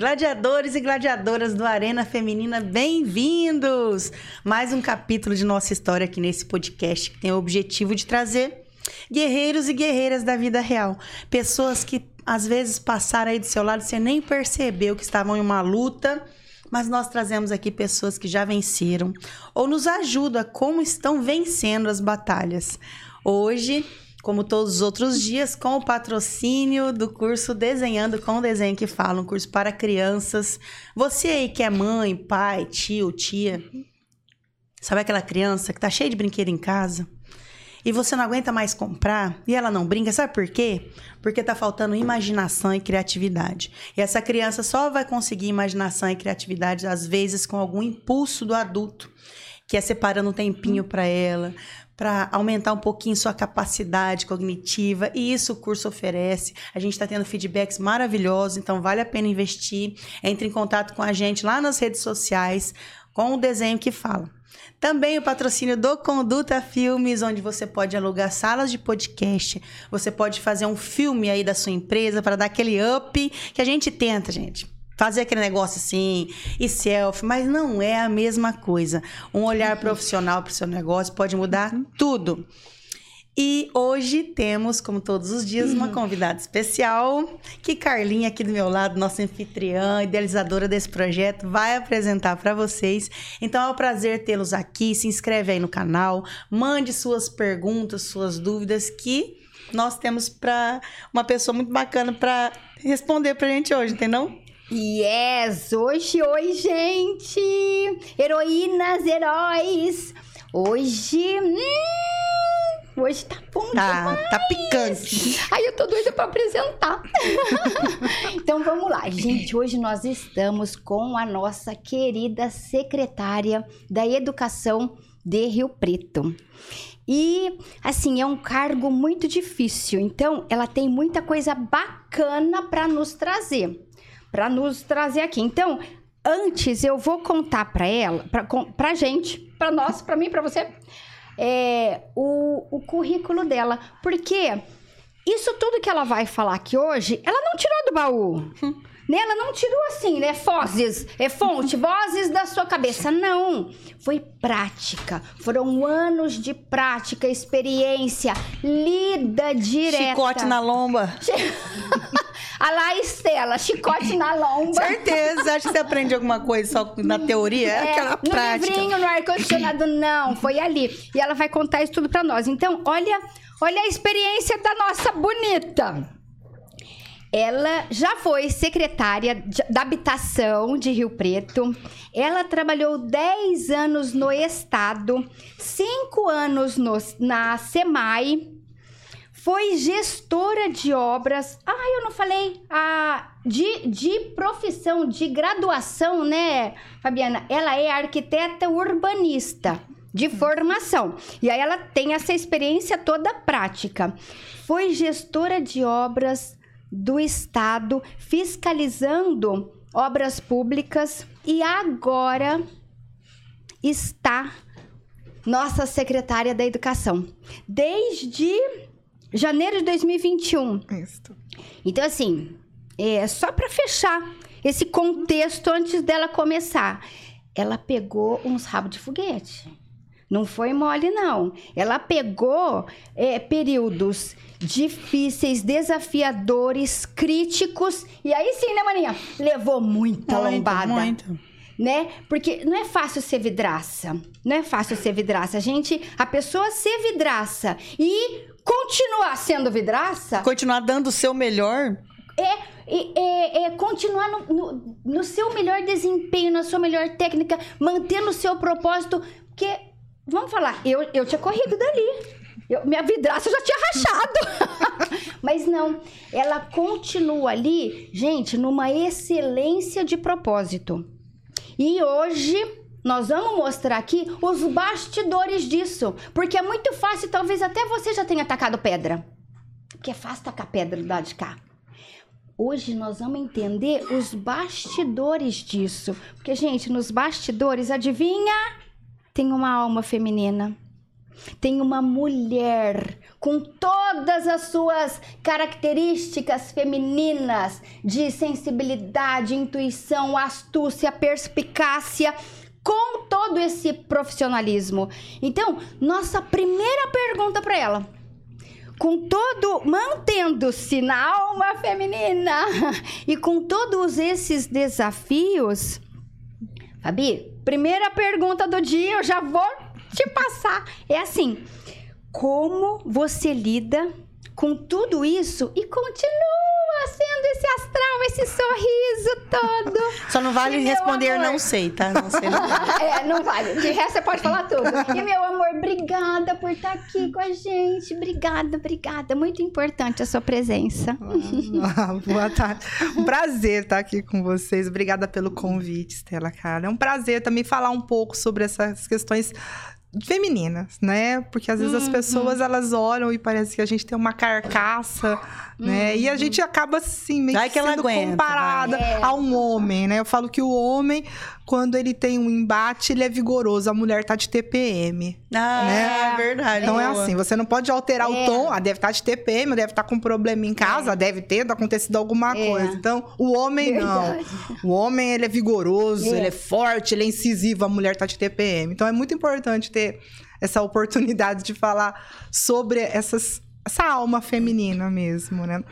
Gladiadores e gladiadoras do Arena Feminina, bem-vindos! Mais um capítulo de nossa história aqui nesse podcast que tem o objetivo de trazer guerreiros e guerreiras da vida real. Pessoas que às vezes passaram aí do seu lado, você nem percebeu que estavam em uma luta, mas nós trazemos aqui pessoas que já venceram ou nos ajudam a como estão vencendo as batalhas. Hoje como todos os outros dias, com o patrocínio do curso Desenhando com Desenho que Fala, um curso para crianças. Você aí que é mãe, pai, tio, tia, sabe aquela criança que tá cheia de brinquedo em casa? E você não aguenta mais comprar e ela não brinca, sabe por quê? Porque tá faltando imaginação e criatividade. E essa criança só vai conseguir imaginação e criatividade às vezes com algum impulso do adulto, que é separando um tempinho para ela, para aumentar um pouquinho sua capacidade cognitiva, e isso o curso oferece. A gente está tendo feedbacks maravilhosos, então vale a pena investir. Entre em contato com a gente lá nas redes sociais, com o desenho que fala. Também o patrocínio do Conduta Filmes, onde você pode alugar salas de podcast. Você pode fazer um filme aí da sua empresa para dar aquele up que a gente tenta, gente fazer aquele negócio assim e selfie, mas não é a mesma coisa. Um olhar uhum. profissional para o seu negócio pode mudar uhum. tudo. E hoje temos, como todos os dias, uma uhum. convidada especial que Carlinha aqui do meu lado, nossa anfitriã, idealizadora desse projeto, vai apresentar para vocês. Então é um prazer tê-los aqui. Se inscreve aí no canal, mande suas perguntas, suas dúvidas que nós temos para uma pessoa muito bacana para responder para a gente hoje, entendeu? Yes! Hoje, oi, gente! Heroínas, heróis! Hoje. Hum, hoje tá bom tá, demais. Tá picante. Ai, eu tô doida pra apresentar. então vamos lá, gente. Hoje nós estamos com a nossa querida secretária da Educação de Rio Preto. E, assim, é um cargo muito difícil. Então, ela tem muita coisa bacana para nos trazer para nos trazer aqui. Então, antes eu vou contar para ela, para a gente, para nós, para mim, para você, é, o, o currículo dela, porque isso tudo que ela vai falar aqui hoje, ela não tirou do baú. Né? Ela não tirou assim, né? Fozes, é fonte, vozes da sua cabeça. Não. Foi prática. Foram anos de prática, experiência, lida direta. Chicote na lomba. A lá Estela, chicote na lomba. Certeza. Acho que você aprende alguma coisa só na teoria. É, é aquela no prática. No livrinho, no ar-condicionado, não. Foi ali. E ela vai contar isso tudo pra nós. Então, olha, olha a experiência da nossa bonita. Ela já foi secretária da habitação de Rio Preto. Ela trabalhou 10 anos no Estado, 5 anos no, na SEMAI. Foi gestora de obras. Ah, eu não falei. Ah, de, de profissão, de graduação, né, Fabiana? Ela é arquiteta urbanista de formação. E aí ela tem essa experiência toda prática. Foi gestora de obras do Estado fiscalizando obras públicas e agora está nossa secretária da Educação desde janeiro de 2021. Isso. Então assim, é só para fechar esse contexto antes dela começar. Ela pegou uns rabos de foguete. Não foi mole, não. Ela pegou é, períodos difíceis, desafiadores, críticos. E aí sim, né, Maninha? Levou muita muito, lombada. Muito. Né? Porque não é fácil ser vidraça. Não é fácil ser vidraça. A gente, a pessoa ser vidraça e continuar sendo vidraça. Continuar dando o seu melhor. É, é, é, continuar no, no, no, seu melhor desempenho, na sua melhor técnica, mantendo o seu propósito. Porque, vamos falar, eu, eu tinha corrido dali. Eu, minha vidraça já tinha rachado. Mas não, ela continua ali, gente, numa excelência de propósito. E hoje nós vamos mostrar aqui os bastidores disso. Porque é muito fácil, talvez até você já tenha atacado pedra. Porque é fácil tacar pedra do lado de cá. Hoje nós vamos entender os bastidores disso. Porque, gente, nos bastidores, adivinha? Tem uma alma feminina tem uma mulher com todas as suas características femininas de sensibilidade, intuição, astúcia, perspicácia, com todo esse profissionalismo. Então, nossa primeira pergunta para ela, com todo mantendo-se na alma feminina e com todos esses desafios, Fabi, primeira pergunta do dia, eu já vou te passar. É assim: como você lida com tudo isso e continua sendo esse astral, esse sorriso todo. Só não vale E, responder amor? não sei, tá? Não sei. Não vale. é, não vale. De resto, você pode falar tudo. E, meu amor, obrigada por estar aqui com a gente. Obrigada, obrigada. Muito importante a sua presença. Ah, Boa tarde. Um prazer estar aqui com vocês. Obrigada pelo convite, Estela, cara. É um prazer também falar um pouco sobre essas questões femininas, né? Porque às vezes as pessoas elas olham e parece que a gente tem uma carcaça, né? E a gente acaba assim meio Vai que sendo aguenta, comparada vai. É. a um homem, né? Eu falo que o homem quando ele tem um embate, ele é vigoroso, a mulher tá de TPM. Ah, Né? é verdade. Então é assim, você não pode alterar É. o tom. Ah, deve estar de TPM, deve estar com problema em casa, deve ter acontecido alguma É. coisa. Então, o homem Verdade. não. O homem, ele é vigoroso, É. ele é forte, ele é incisivo, a mulher tá de TPM. Então, é muito importante ter essa oportunidade de falar sobre essas, essa alma feminina mesmo, né?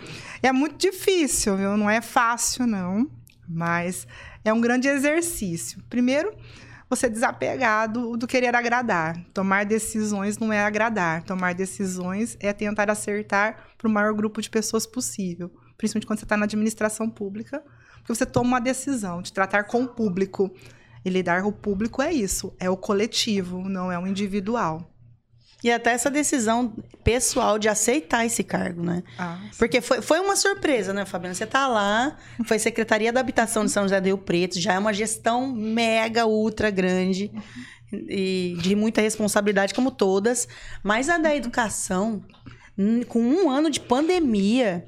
É muito difícil, viu? Não é fácil, não. Mas é um grande exercício. Primeiro, você desapegar do, do querer agradar. Tomar decisões não é agradar. Tomar decisões é tentar acertar para o maior grupo de pessoas possível. Principalmente quando você está na administração pública, porque você toma uma decisão de tratar com o público. E lidar com o público é isso, é o coletivo, não é o individual. E até essa decisão pessoal de aceitar esse cargo, né? Ah, Porque foi, foi uma surpresa, né, Fabiana? Você tá lá, foi Secretaria da Habitação de São José do Rio Preto, já é uma gestão mega, ultra grande e de muita responsabilidade, como todas. Mas a da educação, com um ano de pandemia,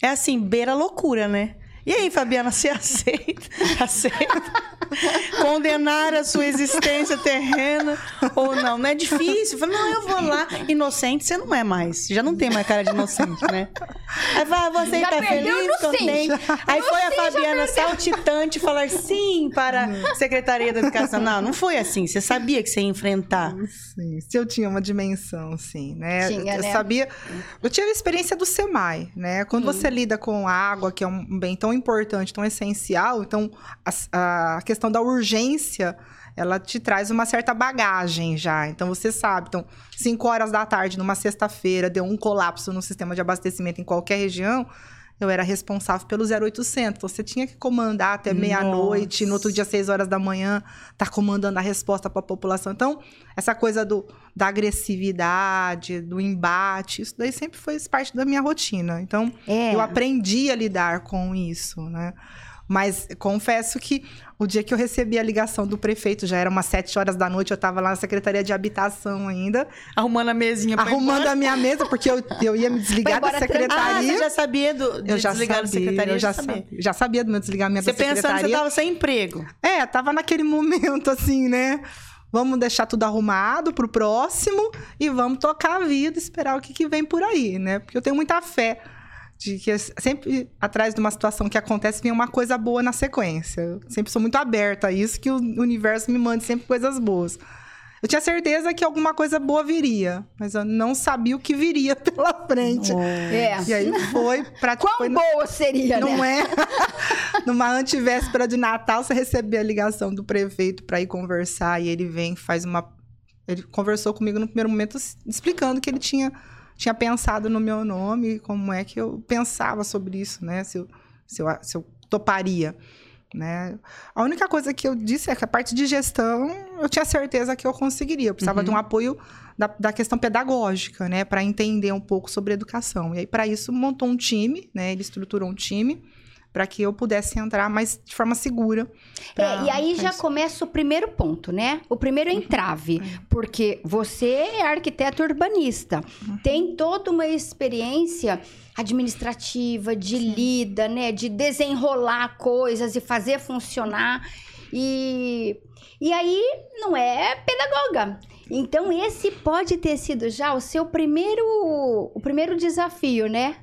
é assim, beira loucura, né? E aí, Fabiana, você aceita? Aceita? Condenar a sua existência terrena ou não? Não é difícil. Fala, não, eu vou lá. Inocente, você não é mais. Você já não tem mais cara de inocente, né? Aí vai, você Já tá feliz, sim. contente. Aí foi a sim, Fabiana saltitante falar sim para a Secretaria da Educação. Não, não foi assim. Você sabia que você ia enfrentar. Sim, se eu tinha uma dimensão, sim, né? Tinha, eu né? sabia. Eu tive a experiência do SEMAI, né? Quando você lida com a água, que é um bem tão importante, tão essencial, então a, a questão da urgência. Ela te traz uma certa bagagem já. Então você sabe. Então, 5 horas da tarde, numa sexta-feira, deu um colapso no sistema de abastecimento em qualquer região. Eu era responsável pelo 0800. Então, você tinha que comandar até meia-noite, no outro dia, 6 horas da manhã, tá comandando a resposta para a população. Então, essa coisa do, da agressividade, do embate, isso daí sempre foi parte da minha rotina. Então, É. eu aprendi a lidar com isso, né? Mas confesso que o dia que eu recebi a ligação do prefeito, já era umas sete horas da noite, eu estava lá na Secretaria de Habitação ainda, Arrumando a mesinha pra arrumando a minha mesa, porque eu, eu ia me desligar da tranquilo. Ah, secretaria. você já sabia do, de eu já desligar sabia, da secretaria? eu já sabia. sabia. Já sabia do meu desligamento Você da pensando que você secretaria. tava sem emprego. É, tava naquele momento assim, né? Vamos deixar tudo arrumado pro próximo e vamos tocar a vida, esperar o que, que vem por aí, né? Porque eu tenho muita fé de que sempre atrás de uma situação que acontece vem uma coisa boa na sequência. Eu sempre sou muito aberta a isso, que o universo me mande sempre coisas boas. Eu tinha certeza que alguma coisa boa viria, mas eu não sabia o que viria pela frente. É. E aí foi pra Quão foi, boa seria, não né? é? Numa antivéspera de Natal, você recebeu a ligação do prefeito para ir conversar e ele vem, faz uma. Ele conversou comigo no primeiro momento explicando que ele tinha, tinha pensado no meu nome, como é que eu pensava sobre isso, né? Se eu, se eu, se eu toparia. Né? A única coisa que eu disse é que a parte de gestão eu tinha certeza que eu conseguiria. Eu precisava de um apoio da, da questão pedagógica, né? Para entender um pouco sobre educação. E aí, para isso, montou um time, né? Ele estruturou um time para que eu pudesse entrar mais de forma segura. pra- É, e aí já isso. começa o primeiro ponto, né? O primeiro entrave. Porque você é arquiteto urbanista. Tem toda uma experiência administrativa, de lida, né? De desenrolar coisas e fazer funcionar. E, e aí não é pedagoga. Então esse pode ter sido já o seu primeiro o primeiro desafio, né?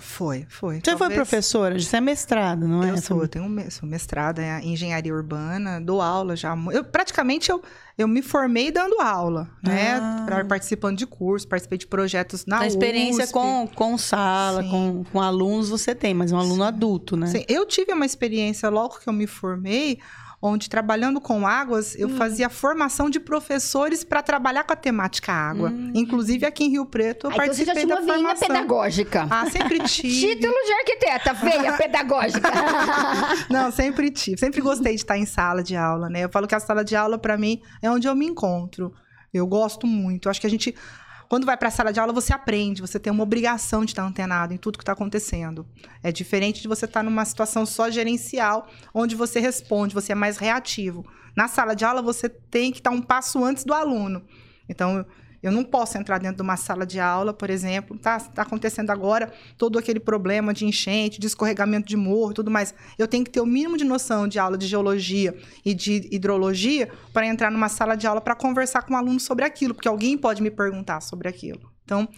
Foi, foi. Você foi Talvez- professora, você é mestrado, não é? Eu sou, eu tenho sou mestrada em engenharia urbana, dou aula já. Eu, praticamente eu, eu me formei dando aula, né? Ah. Pra- participando de cursos, participei de projetos na A experiência USP. com, com sala, Sim. com, com alunos você tem, mas um aluno adulto, né? Sim, eu tive uma experiência logo que eu me formei, onde trabalhando com águas, eu fazia formação de professores para trabalhar com a temática água. Inclusive aqui em Rio Preto, eu Ah, então você já participei tinha da uma formação. pedagógica. Ah, sempre tive. Título de arquiteta, veia pedagógica. Não, sempre tive. Sempre gostei de estar em sala de aula, né? Eu falo que a sala de aula, para mim, é onde eu me encontro. Eu gosto muito. Eu acho que a gente. Quando vai para a sala de aula, você aprende, você tem uma obrigação de estar antenado em tudo que está acontecendo. É diferente de você estar numa situação só gerencial, onde você responde, você é mais reativo. Na sala de aula, você tem que estar um passo antes do aluno. Então, eu não posso entrar dentro de uma sala de aula, por exemplo, tá, tá acontecendo agora todo aquele problema de enchente, de escorregamento de morro tudo mais. Eu tenho que ter o mínimo de noção de aula de geologia e de hidrologia para entrar numa sala de aula para conversar com o aluno sobre aquilo, porque alguém pode me perguntar sobre aquilo. Então,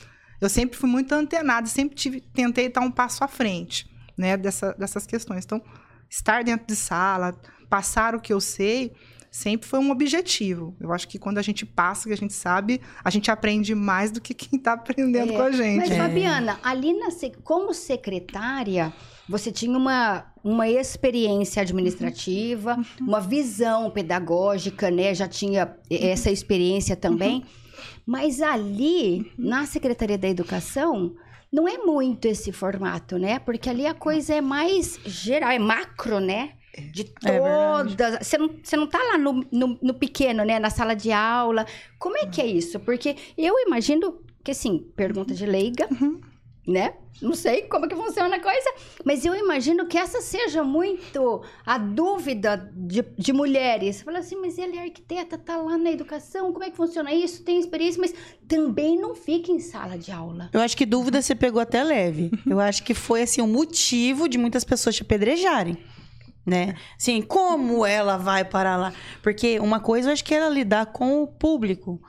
eu sempre fui muito antenada, sempre tive, tentei estar um passo à frente, né, dessa, dessas questões. Então, estar dentro de sala, passar o que eu sei, sempre foi um objetivo. Eu acho que quando a gente passa que a gente sabe, a gente aprende mais do que quem está aprendendo É, com a gente. Mas, Fabiana, ali na, como secretária, você tinha uma, uma experiência administrativa, uma visão pedagógica, né? Já tinha essa experiência também. Mas ali, na Secretaria da Educação, não é muito esse formato, né? Porque ali a coisa é mais geral, é macro, né? De É todas. Você não, você não tá lá no, no, no pequeno, né? Na sala de aula. Como é que é isso? Porque eu imagino que, assim, pergunta de leiga, né? Não sei como que funciona a coisa, mas eu imagino que essa seja muito a dúvida de, de mulheres. Você Fala assim, mas ele é arquiteta, tá lá na educação, como é que funciona isso? Tem experiência, mas também não fica em sala de aula. Eu acho que dúvida você pegou até leve. Eu acho que foi assim um motivo de muitas pessoas te apedrejarem. Né? Assim, como ela vai parar lá? Porque uma coisa eu acho que era lidar com o público,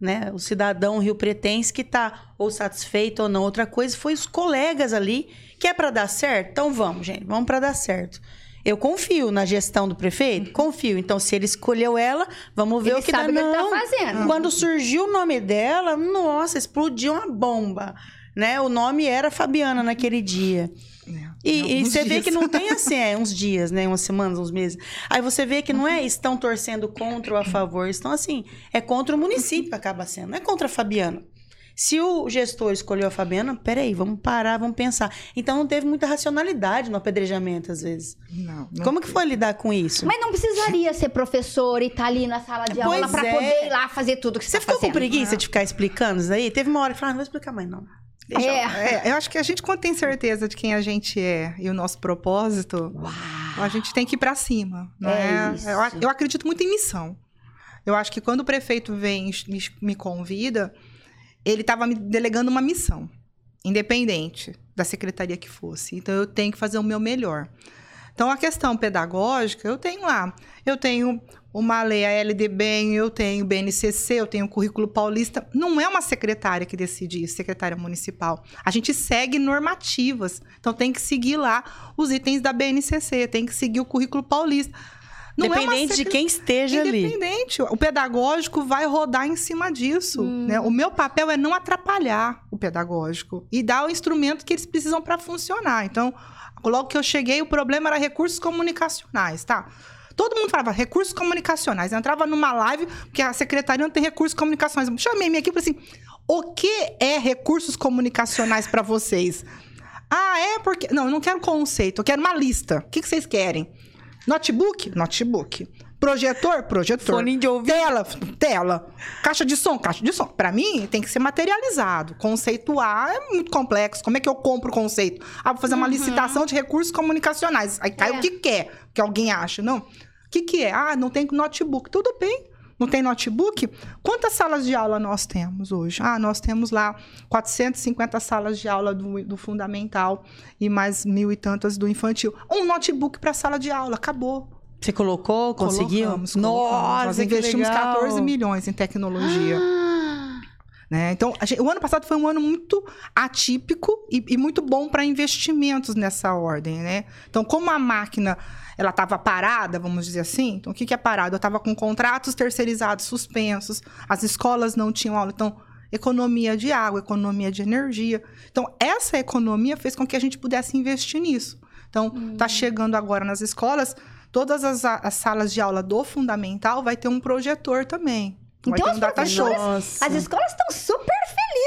né? O cidadão rio-pretense que tá ou satisfeito ou não. Outra coisa foi os colegas ali, que é para dar certo. Então vamos, gente, vamos para dar certo. Eu confio na gestão do prefeito? Confio. Então, se ele escolheu ela, vamos ver Ele o que sabe dá. o que ele tá Não. fazendo. Quando surgiu o nome dela, nossa, explodiu uma bomba. Né? O nome era Fabiana naquele dia. E, e você vê dias. que não tem assim, é, uns dias, né? Umas semanas, uns meses. Aí você vê que não é estão torcendo contra ou a favor, estão assim, é contra o município acaba sendo, não é contra a Fabiana. Se o gestor escolheu a Fabiana, peraí, vamos parar, vamos pensar. Então não teve muita racionalidade no apedrejamento, às vezes. Não, não Como que foi lidar com isso? Mas não precisaria ser professor e estar ali na sala de Pois aula para é. poder ir lá fazer tudo que você, Você tá ficou com fazendo. preguiça de ficar explicando isso aí? Teve uma hora que falou, ah, não vou explicar mais não. Deixa É. É, eu acho que a gente, quando tem certeza de quem a gente é e o nosso propósito, a gente tem que ir pra cima. Né? É. Eu, eu acredito muito em missão. Eu acho que quando o prefeito vem e me, me convida, ele estava me delegando uma missão, independente da secretaria que fosse. Então eu tenho que fazer o meu melhor. Então a questão pedagógica, eu tenho lá. Eu tenho uma lei, a LDBEM, eu tenho o BNCC, eu tenho o currículo paulista. Não é uma secretária que decide isso, secretária municipal. A gente segue normativas. Então tem que seguir lá os itens da BNCC, tem que seguir o currículo paulista. Não é Independente de quem esteja ali. Independente. O pedagógico vai rodar em cima disso. Hum. né? O meu papel é não atrapalhar o pedagógico e dar o instrumento que eles precisam para funcionar. Então, logo que eu cheguei, o problema era recursos comunicacionais, tá? Todo mundo falava recursos comunicacionais. Eu entrava numa live, porque a secretaria não tem recursos comunicacionais. Eu chamei minha equipe e falei assim: o que é recursos comunicacionais para vocês? Ah, é porque. Não, eu não quero conceito, eu quero uma lista. O que, que vocês querem? Notebook? Notebook. Projetor? Projetor. Fone de ouvido. Tela? Tela. Caixa de som? Caixa de som. Pra mim, tem que ser materializado. Conceituar é muito complexo. Como é que eu compro o conceito? Ah, vou fazer uma licitação de recursos comunicacionais. Aí cai É. o que quer, que alguém acha. Não. O que, que é? Ah, não tem notebook. Tudo bem. Não tem notebook? Quantas salas de aula nós temos hoje? Ah, nós temos lá 450 salas de aula do, do fundamental e mais mil e tantas do infantil. Um notebook para sala de aula, acabou. Você colocou? Conseguiu? Colocamos, colocamos. Nossa, Nós investimos legal. 14 milhões em tecnologia. Ah, né? Então, gente- o ano passado foi um ano muito atípico e, e muito bom para investimentos nessa ordem, né? Então, como a máquina ela estava parada, vamos dizer assim, então o que, que é parado? Eu estava com contratos terceirizados suspensos, as escolas não tinham aula, então economia de água, economia de energia. Então, essa economia fez com que a gente pudesse investir nisso. Então, tá chegando agora nas escolas, todas as, as salas de aula do fundamental vai ter um projetor também. Então, as um. Nossa. As escolas estão super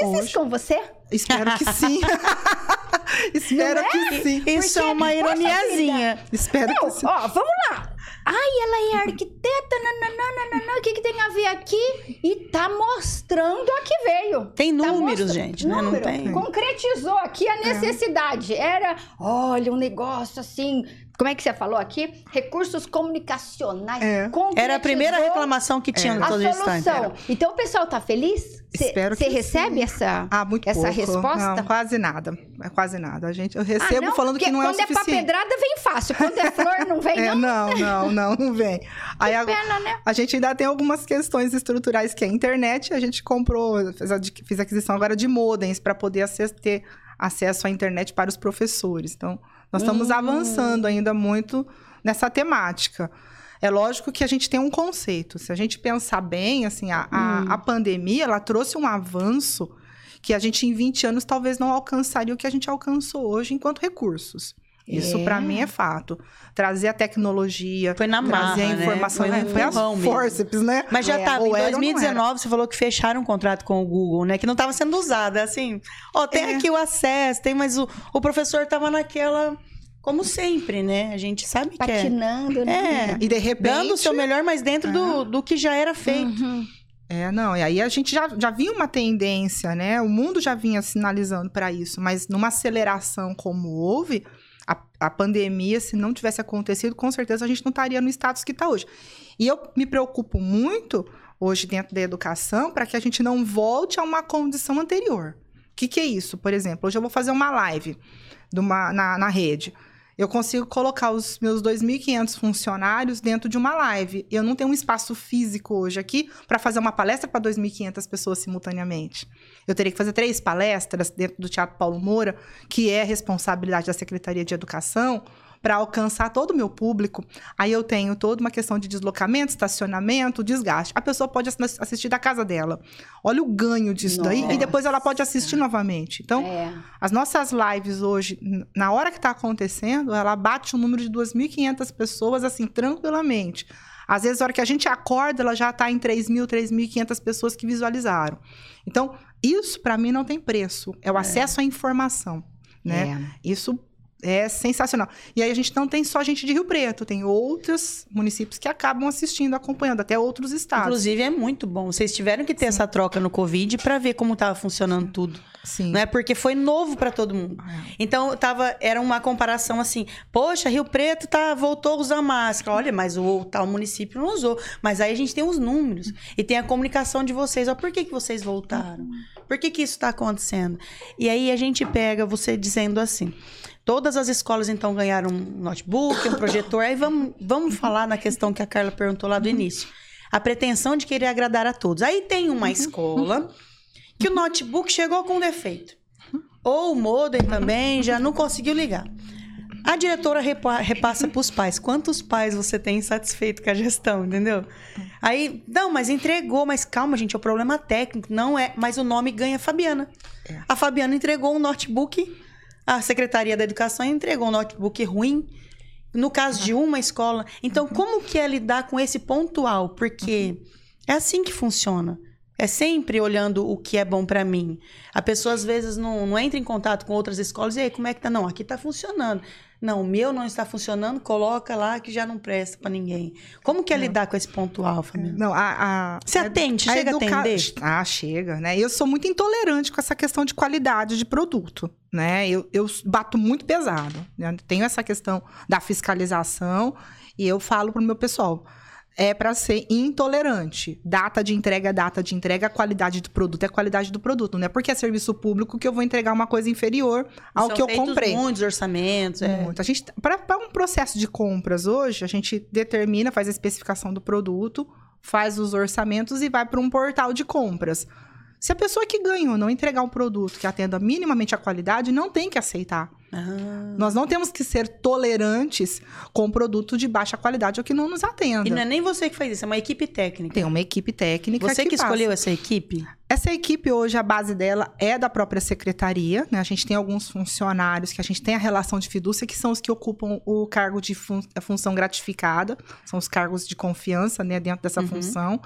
felizes Hoje. com você. Espero que sim. Espero que sim. Isso Porque, é uma ironiazinha. Espero Não, que sim. ó, vamos lá. Ai, ela é arquiteta, nananana, o que, que tem a ver aqui? E tá mostrando a que veio. Tem Tá números, gente, né? Não número. tem. Concretizou aqui É. a necessidade. Era, olha, um negócio assim. Como é que você falou aqui? Recursos comunicacionais. É. Era a primeira reclamação que tinha É. no A todo instante. solução. Então o pessoal tá feliz? Cê- Espero Você que recebe sim. essa, Ah, muito essa pouco. resposta? Não, quase nada. É quase nada. A gente, eu Ah, recebo não? falando Porque que não é o quando é pra suficiente. pedrada, vem fácil. Quando é flor, não vem, É, não. não, não, não, não vem. Aí a, Pena, né? a gente ainda tem algumas questões estruturais que é a internet. A gente comprou, fez, fiz aquisição agora de modems para poder acess- ter acesso à internet para os professores. Então, nós estamos Hum. avançando ainda muito nessa temática. É lógico que a gente tem um conceito. Se a gente pensar bem, assim, a, a, Hum. a pandemia, ela trouxe um avanço que a gente em 20 anos talvez não alcançaria o que a gente alcançou hoje enquanto recursos. Isso É. para mim é fato. Trazer a tecnologia, Foi na marra, trazer a né? informação, Foi é, um foi as empurrão mesmo. forceps, né? Mas já É, tava, ou em era ou não 2019, você falou que fecharam um contrato com o Google, né? Que não estava sendo usado. É assim, ó, tem É. aqui o acesso, tem, mas o, o professor tava naquela, como sempre, né? A gente sabe que é. Patinando, É, né? E de repente. dando o seu melhor, mas dentro do, do que já era feito. Uhum. É, não, e aí a gente já, já vinha uma tendência, né? O mundo já vinha sinalizando para isso, mas numa aceleração como houve, a, pandemia, se não tivesse acontecido, com certeza a gente não estaria no status que está hoje. E eu me preocupo muito hoje dentro da educação para que a gente não volte a uma condição anterior. O que, que é isso? Por exemplo, hoje eu vou fazer uma live uma- na, na rede. Eu consigo colocar os meus 2.500 funcionários dentro de uma live. Eu não tenho um espaço físico hoje aqui para fazer uma palestra para 2.500 pessoas simultaneamente. Eu teria que fazer três palestras dentro do Teatro Paulo Moura, que é responsabilidade da Secretaria de Educação, para alcançar todo o meu público. Aí eu tenho toda uma questão de deslocamento, estacionamento, desgaste. A pessoa pode assi- assistir da casa dela. Olha o ganho disso daí. E depois ela pode assistir novamente. Então, É. as nossas lives hoje, na hora que está acontecendo, ela bate um número de 2.500 pessoas, assim, tranquilamente. Às vezes, na hora que a gente acorda, ela já está em 3.000, 3.500 pessoas que visualizaram. Então, isso, para mim, não tem preço. É o acesso à informação, né? É. Isso é sensacional. E aí, a gente não tem só gente de Rio Preto, tem outros municípios que acabam assistindo, acompanhando, até outros estados. Inclusive, é muito bom. Vocês tiveram que ter essa troca no Covid para ver como tava funcionando tudo. Sim. Né? Porque foi novo para todo mundo. É. Então, tava, era uma comparação assim: poxa, Rio Preto tá, voltou a usar máscara. Olha, mas o tal município não usou. Mas aí a gente tem os números e tem a comunicação de vocês. Ó, por que, que vocês voltaram? Por que, que isso está acontecendo? E aí a gente pega você dizendo assim. Todas as escolas, então, ganharam um notebook, um projetor. Aí vamos, vamos falar na questão que a Carla perguntou lá do início. A pretensão de querer agradar a todos. Aí tem uma escola que o notebook chegou com defeito. Ou o modem também já não conseguiu ligar. A diretora repa- repassa para os pais. Quantos pais você tem insatisfeito com a gestão, entendeu? Aí, não, mas entregou, mas calma, gente, é o problema técnico. Não é, mas o nome ganha Fabiana. A Fabiana entregou um notebook, a Secretaria da Educação entregou um notebook ruim. No caso de uma escola. Então, como que é lidar com esse pontual? Porque é assim que funciona. É sempre olhando o que é bom para mim. A pessoa às vezes não, não entra em contato com outras escolas e aí, como é que tá? Não, aqui tá funcionando. Não, o meu não está funcionando, coloca lá que já não presta para ninguém. Como que é lidar com esse pontual, Fabiana? Não, a, a, Você atende? a Chega a educa- atender? Ah, chega, né? Eu sou muito intolerante com essa questão de qualidade de produto, né? Eu, eu bato muito pesado. né? Tenho essa questão da fiscalização e eu falo pro meu pessoal. É para ser intolerante. Data de entrega é data de entrega, qualidade do produto é qualidade do produto. Não é porque é serviço público que eu vou entregar uma coisa inferior ao São que eu comprei. muitos orçamentos. É. Muito. A gente, para um processo de compras hoje, a gente determina, faz a especificação do produto, faz os orçamentos e vai para um portal de compras. Se a pessoa que ganhou não entregar um produto que atenda minimamente a qualidade, não tem que aceitar. Ah. Nós não temos que ser tolerantes com produto de baixa qualidade ou que não nos atenda. E não é nem você que faz isso, é uma equipe técnica. Tem uma equipe técnica Você que, passa. escolheu essa equipe? Essa equipe hoje, a base dela é da própria secretaria, né? A gente tem alguns funcionários que a gente tem a relação de fidúcia, que são os que ocupam o cargo de fun função gratificada, são os cargos de confiança, né, dentro dessa Uhum. função.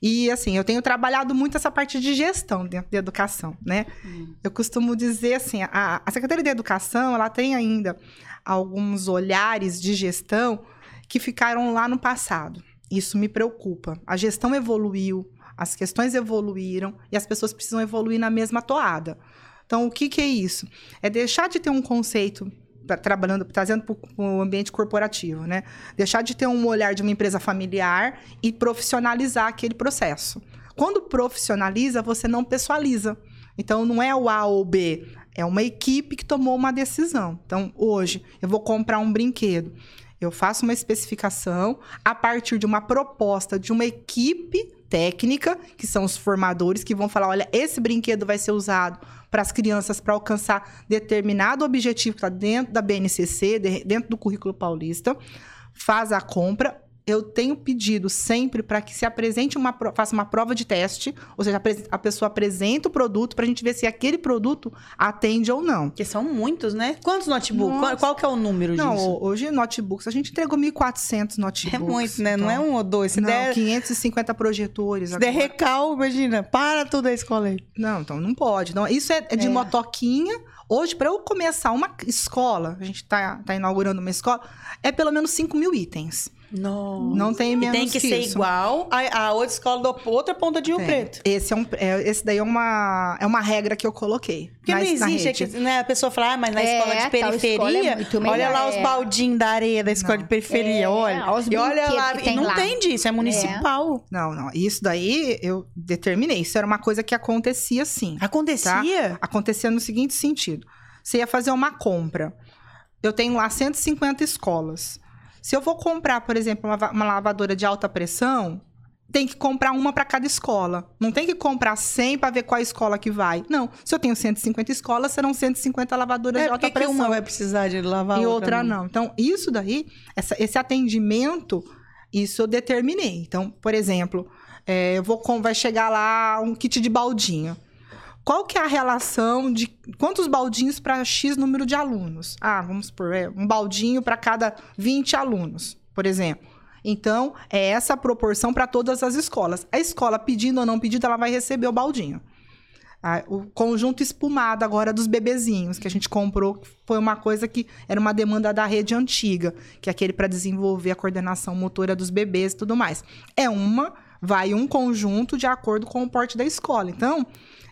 E assim, eu tenho trabalhado muito essa parte de gestão dentro da educação, né? Hum. Eu costumo dizer assim, a, a Secretaria de Educação, ela tem ainda alguns olhares de gestão que ficaram lá no passado. Isso me preocupa. A gestão evoluiu, as questões evoluíram e as pessoas precisam evoluir na mesma toada. Então, o que, que é isso? É deixar de ter um conceito trabalhando, trazendo para o ambiente corporativo, né? Deixar de ter um olhar de uma empresa familiar e profissionalizar aquele processo. Quando profissionaliza, você não pessoaliza. Então, não é o A ou o B, é uma equipe que tomou uma decisão. Então, hoje, eu vou comprar um brinquedo. Eu faço uma especificação a partir de uma proposta de uma equipe técnica, que são os formadores, que vão falar: olha, esse brinquedo vai ser usado para as crianças para alcançar determinado objetivo que está dentro da BNCC, de- dentro do currículo paulista. Faz a compra. Eu tenho pedido sempre para que se apresente uma, faça uma prova de teste, ou seja, a pessoa apresenta o produto para a gente ver se aquele produto atende ou não. Porque são muitos, né? Quantos notebooks? Qual, qual que é o número Não, disso? ho- hoje notebooks, a gente entregou 1.400 notebooks. É muito, né? Não é um ou dois. Se não, der, 550 projetores. se der agora. recal, imagina. Para tudo a escola aí. Não, então não pode. Não, isso é, é de É. motoquinha. Hoje, para eu começar uma escola, a gente tá, tá inaugurando uma escola, é pelo menos 5 mil itens. Não. Não tem E menos tem que, que ser isso. igual a, a outra escola da outra ponta de Rio Tem. Preto. Esse, é um, é- esse daí é uma, é uma regra que eu coloquei. Porque na, não na existe, é que, né, a pessoa fala, ah, mas na É, escola de tal periferia, escola é olha lá melhor, os é. baldinhos da areia da escola Não. de periferia, É, olha. E olha lá, e não lá. tem disso, é municipal. Não, não. Isso daí eu determinei. Isso era uma coisa que acontecia sim. Acontecia? Acontecia no seguinte sentido: você ia fazer uma compra. Eu tenho lá 150 escolas. Se eu vou comprar, por exemplo, uma, uma lavadora de alta pressão, tem que comprar uma para cada escola. Não tem que comprar 100 para ver qual escola que vai. Não. Se eu tenho 150 escolas, serão 150 lavadoras É, de alta que pressão. uma vai precisar de lavar e a outra não. Então, isso daí, essa- esse atendimento, isso eu determinei. Então, por exemplo, é, eu vou vai chegar lá um kit de baldinho. Qual que é a relação de quantos baldinhos para X número de alunos? Ah, vamos por um baldinho para cada 20 alunos, por exemplo. Então, é essa proporção para todas as escolas. A escola, pedindo ou não pedindo, ela vai receber o baldinho. Ah, o conjunto espumado agora dos bebezinhos que a gente comprou foi uma coisa que era uma demanda da rede antiga, que é aquele para desenvolver a coordenação motora dos bebês e tudo mais. É uma, vai um conjunto de acordo com o porte da escola. Então,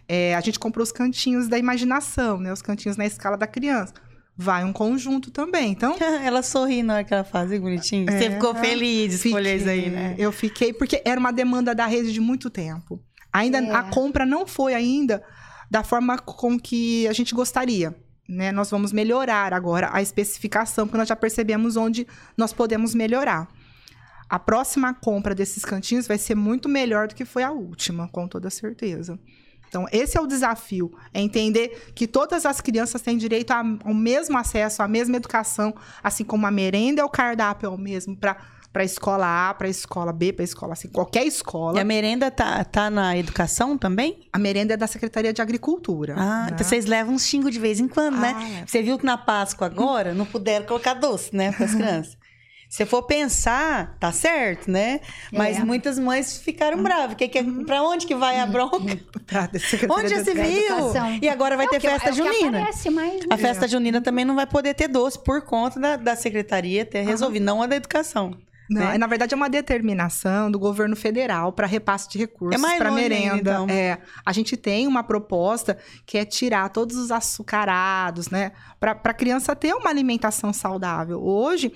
é, a gente comprou os cantinhos da imaginação, né? Os cantinhos na escala da criança. Vai um conjunto também. Então, Ela sorri na hora que ela faz, bonitinho. Você É. ficou feliz de escolher isso aí, né? Eu fiquei, porque era uma demanda da rede de muito tempo. Ainda É. a compra não foi ainda da forma com que a gente gostaria. Né? Nós vamos melhorar agora a especificação, porque nós já percebemos onde nós podemos melhorar. A próxima compra desses cantinhos vai ser muito melhor do que foi a última, com toda certeza. Então, esse é o desafio, é entender que todas as crianças têm direito ao mesmo acesso, à mesma educação, assim como a merenda é o cardápio é o mesmo para para escola A, para escola B, para escola assim, qualquer E escola. a merenda tá, tá na educação também? A merenda é da Secretaria de Agricultura. Ah, né? então vocês levam um xingo de vez em quando, né? Ah, é. Você viu que na Páscoa agora não puderam colocar doce, né, para as crianças. Se for pensar, tá certo, né? Mas É. muitas mães ficaram bravas. Que, que, Pra onde que vai a bronca? Da Secretaria Onde já se viu? E agora vai É ter que- festa é junina. aparece mais, né? A festa junina também não vai poder ter doce por conta da, da secretaria ter resolvido, não a da educação. Não, né? na verdade é uma determinação do governo federal para repasse de recursos É mais para longe ainda, merenda. então. É, a gente tem uma proposta que é tirar todos os açucarados, né, para a criança ter uma alimentação saudável. Hoje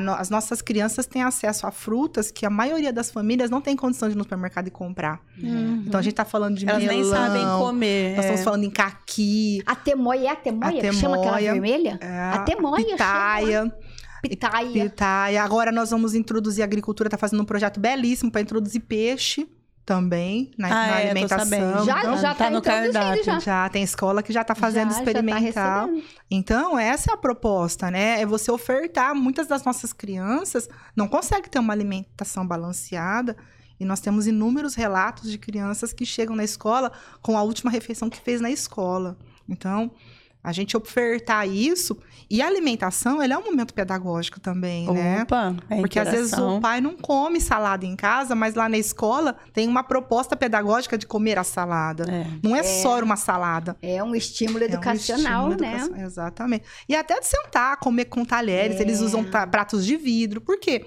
no- as nossas crianças têm acesso a frutas que a maioria das famílias não tem condição de ir no supermercado e comprar. Então a gente tá falando de Elas nem melão, sabem comer. Nós é. estamos falando em caqui, A temoia é a temoia? A que chama aquela temoia, vermelha? é, a temoia. pitaia. Pitaia. pitaia. Agora nós vamos introduzir a agricultura, tá fazendo um projeto belíssimo para introduzir peixe também na, Ah, na é, alimentação. Já, Então, já tá tá, no cardápio. já. já tem escola que já tá fazendo Já, já tá experimental. Então, essa é a proposta, né? É você ofertar. Muitas das nossas crianças não conseguem ter uma alimentação balanceada. E nós temos inúmeros relatos de crianças que chegam na escola com a última refeição que fez na escola. Então, a gente ofertar isso. E a alimentação, ele é um momento pedagógico também, né? Opa, é Porque às vezes o pai não come salada em casa, mas lá na escola tem uma proposta pedagógica de comer a salada. É. Não é, só uma salada. É um estímulo É um educacional, estímulo né? educacional, Exatamente. E até de sentar, comer com talheres, É. eles usam ta- pratos de vidro. Por quê?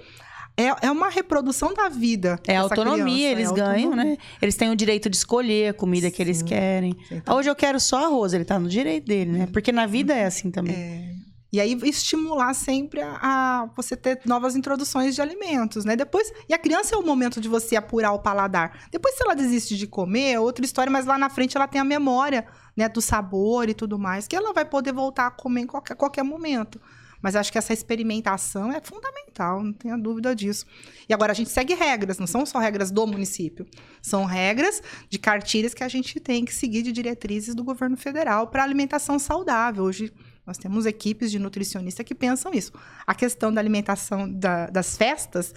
É, é uma reprodução da vida. É autonomia, criança, eles é ganham, autonomia. né? Eles têm o direito de escolher a comida que eles Sim. querem. Então, Hoje eu quero só arroz, ele tá no direito dele, né? Porque na vida é assim também. E aí estimular sempre a, a você ter novas introduções de alimentos, né? Depois, e a criança é o momento de você apurar o paladar. Depois, se ela desiste de comer, é outra história, mas lá na frente ela tem a memória, né, do sabor e tudo mais, que ela vai poder voltar a comer em qualquer, qualquer momento. Mas acho que essa experimentação é fundamental, não tenha dúvida disso. E agora a gente segue regras, não são só regras do município, são regras de cartilhas que a gente tem que seguir de diretrizes do governo federal para alimentação saudável. Hoje nós temos equipes de nutricionistas que pensam isso. A questão da alimentação da- das festas,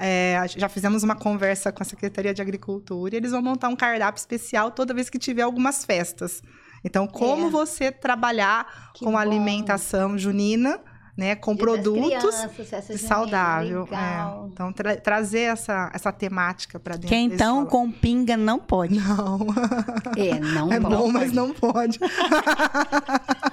é, já fizemos uma conversa com a Secretaria de Agricultura e eles vão montar um cardápio especial toda vez que tiver algumas festas. Então, como É. você trabalhar Que com bom. alimentação junina, né, com Dia produtos crianças, saudável. é. Então, tra- trazer essa, essa temática para dentro Quem então com pinga não pode. Não, É, não é pode. bom, mas não pode.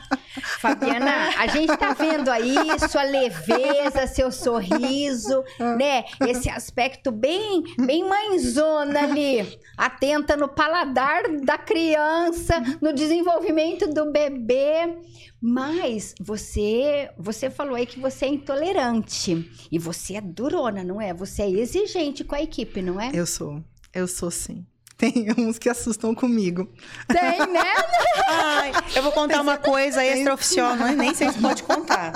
Fabiana, a gente tá vendo aí sua leveza, seu sorriso, né? Esse aspecto bem, bem mãezona ali, atenta no paladar da criança, no desenvolvimento do bebê. Mas você, você falou aí que você é intolerante e você é durona, não é? Você é exigente com a equipe, não é? Eu sou, eu sou sim. Tem uns que assustam comigo. Tem, né? Ai, eu vou contar uma coisa extraoficial, não, nem sei se pode contar.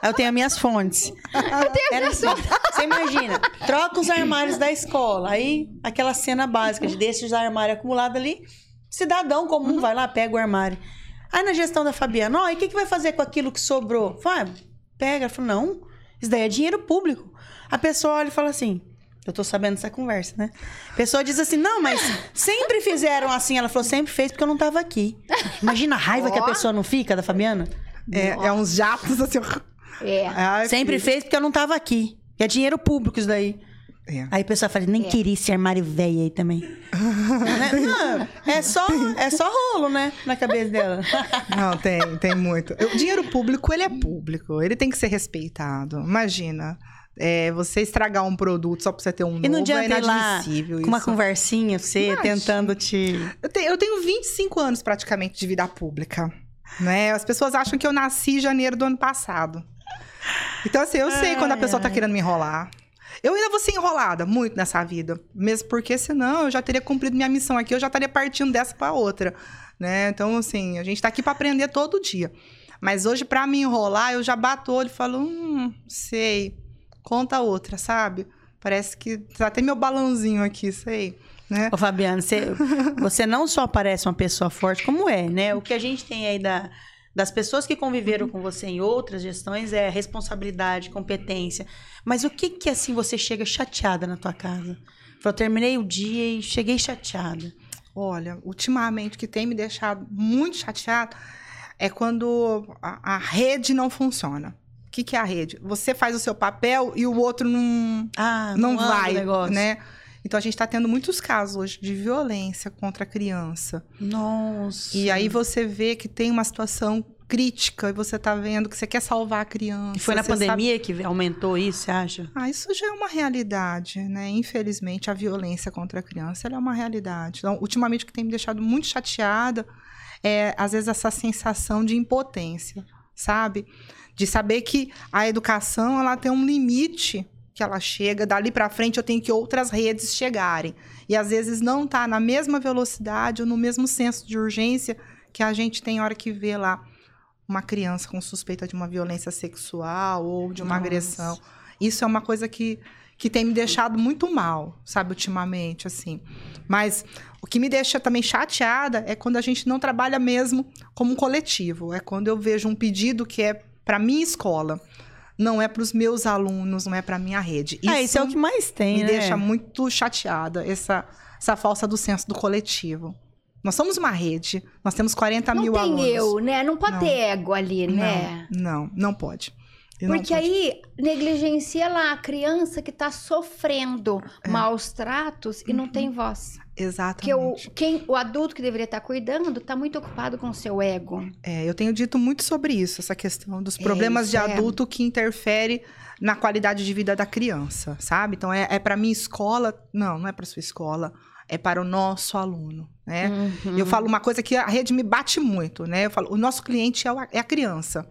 Eu tenho as minhas fontes. Era assim, você imagina, troca os armários da escola, aí aquela cena básica de deixa os armários acumulados ali, cidadão comum vai lá, pega o armário. Aí na gestão da Fabiana, ó, e o que, que vai fazer com aquilo que sobrou? Fala, ah, pega. Ela falou, não, isso daí é dinheiro público. A pessoa olha e fala assim, eu tô sabendo dessa conversa, né? A pessoa diz assim, não, mas sempre fizeram assim. Ela falou, sempre fez porque eu não tava aqui. Imagina a raiva que a pessoa não fica da Fabiana. É, é uns jatos assim. ó. É. Ai, Sempre filho. fez porque eu não tava aqui. É dinheiro público isso daí. É. Aí a pessoa fala, nem É. queria esse armário velho aí também. Não, é só, é só rolo, né? Na cabeça dela. Não, tem, tem muito. O dinheiro público, ele é público. Ele tem que ser respeitado. Imagina. É, você estragar um produto só pra você ter um E não novo é inadmissível com uma conversinha, você Imagina. tentando te... Eu tenho, eu tenho 25 anos praticamente de vida pública. Né? As pessoas acham que eu nasci em janeiro do ano passado. Então, assim, eu sei quando a pessoa tá querendo me enrolar. Eu ainda vou ser enrolada muito nessa vida. Mesmo porque, senão, eu já teria cumprido minha missão aqui, eu já estaria partindo dessa pra outra. Né? Então, assim, a gente tá aqui pra aprender todo dia. Mas hoje, pra me enrolar, eu já bato o olho e falo, hum, sei. Conta outra, sabe? Parece que tá até meu balãozinho aqui, sei. Né? Ô, Fabiana, você, você não só parece uma pessoa forte, como é, né? O que a gente tem aí da, das pessoas que conviveram com você em outras gestões é responsabilidade, competência. Mas o que que, assim, você chega chateada na tua casa? Falou, terminei o dia e cheguei chateada. Olha, ultimamente o que tem me deixado muito chateada é quando a, a rede não funciona. O que, que é a rede? Você faz o seu papel e o outro não, Ah, não, anda o vai, né? Então a gente está tendo muitos casos hoje de violência contra a criança. Nossa. E aí você vê que tem uma situação crítica e você tá vendo que você quer salvar a criança. E foi na você sabe- pandemia que aumentou isso, você acha? Ah, isso já é uma realidade, né? Infelizmente, a violência contra a criança é uma realidade. Então, ultimamente, o que tem me deixado muito chateada é, às vezes, essa sensação de impotência. Sabe? De saber que a educação ela tem um limite que ela chega, dali para frente eu tenho que outras redes chegarem. E às vezes não tá na mesma velocidade ou no mesmo senso de urgência que a gente tem hora que vê lá uma criança com suspeita de uma violência sexual ou de uma Nossa. agressão. Isso é uma coisa que, que tem me deixado muito mal, sabe, ultimamente, assim. Mas o que me deixa também chateada é quando a gente não trabalha mesmo como um coletivo. É quando eu vejo um pedido que é para minha escola, não é para os meus alunos, não é para minha rede. ah, isso é o que mais tem, me né? deixa muito chateada, essa, essa falsa do senso do coletivo. Nós somos uma rede, nós temos 40 Não mil tem alunos. eu, né? Não pode Não. ter ego ali, né? Não, não, não pode. E não Porque pode. aí negligencia lá a criança que tá sofrendo É. maus tratos e não Uhum. tem voz. Porque o, Exatamente. quem, o adulto que deveria estar cuidando tá muito ocupado com o seu ego. É, eu tenho dito muito sobre isso, essa questão dos É, problemas de isso é. adulto que interfere na qualidade de vida da criança, sabe? Então, é, é para minha escola? Não, não é para sua escola. É para o nosso aluno, né? Uhum. Eu falo uma coisa que a rede me bate muito, né? Eu falo, o nosso cliente é, é a criança,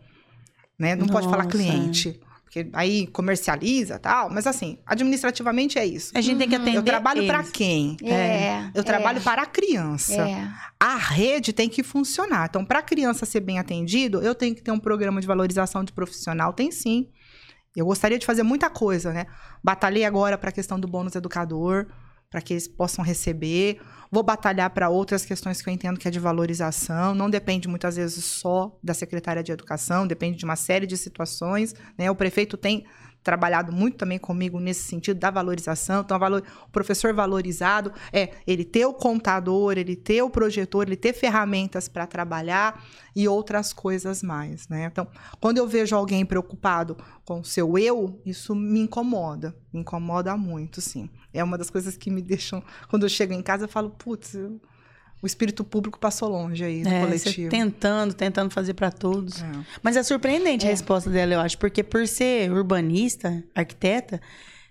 né? Não pode falar Nossa, cliente, porque aí comercializa tal, mas assim, administrativamente é isso. A gente tem que atender Eu trabalho para quem? É. Eu trabalho é, para a criança. É. A rede tem que funcionar. Então, para a criança ser bem atendido, eu tenho que ter um programa de valorização de profissional. Tem sim. Eu gostaria de fazer muita coisa, né? Batalhei agora para a questão do bônus educador, para que eles possam receber. Vou batalhar para outras questões que eu entendo que é de valorização. Não depende muitas vezes só da secretária de educação, depende de uma série de situações. Né? O prefeito tem trabalhado muito também comigo nesse sentido da valorização. Então, valor- o professor valorizado é ele ter o contador, ele ter o projetor, ele ter ferramentas para trabalhar e outras coisas mais, né? Então, quando eu vejo alguém preocupado com o seu eu, isso me incomoda, me incomoda muito, sim. É uma das coisas que me deixam, quando eu chego em casa, eu falo, putz, eu- o espírito público passou longe aí no É, coletivo. tentando, tentando fazer pra todos. É. Mas é surpreendente a É. resposta dela, eu acho, porque por ser urbanista, arquiteta,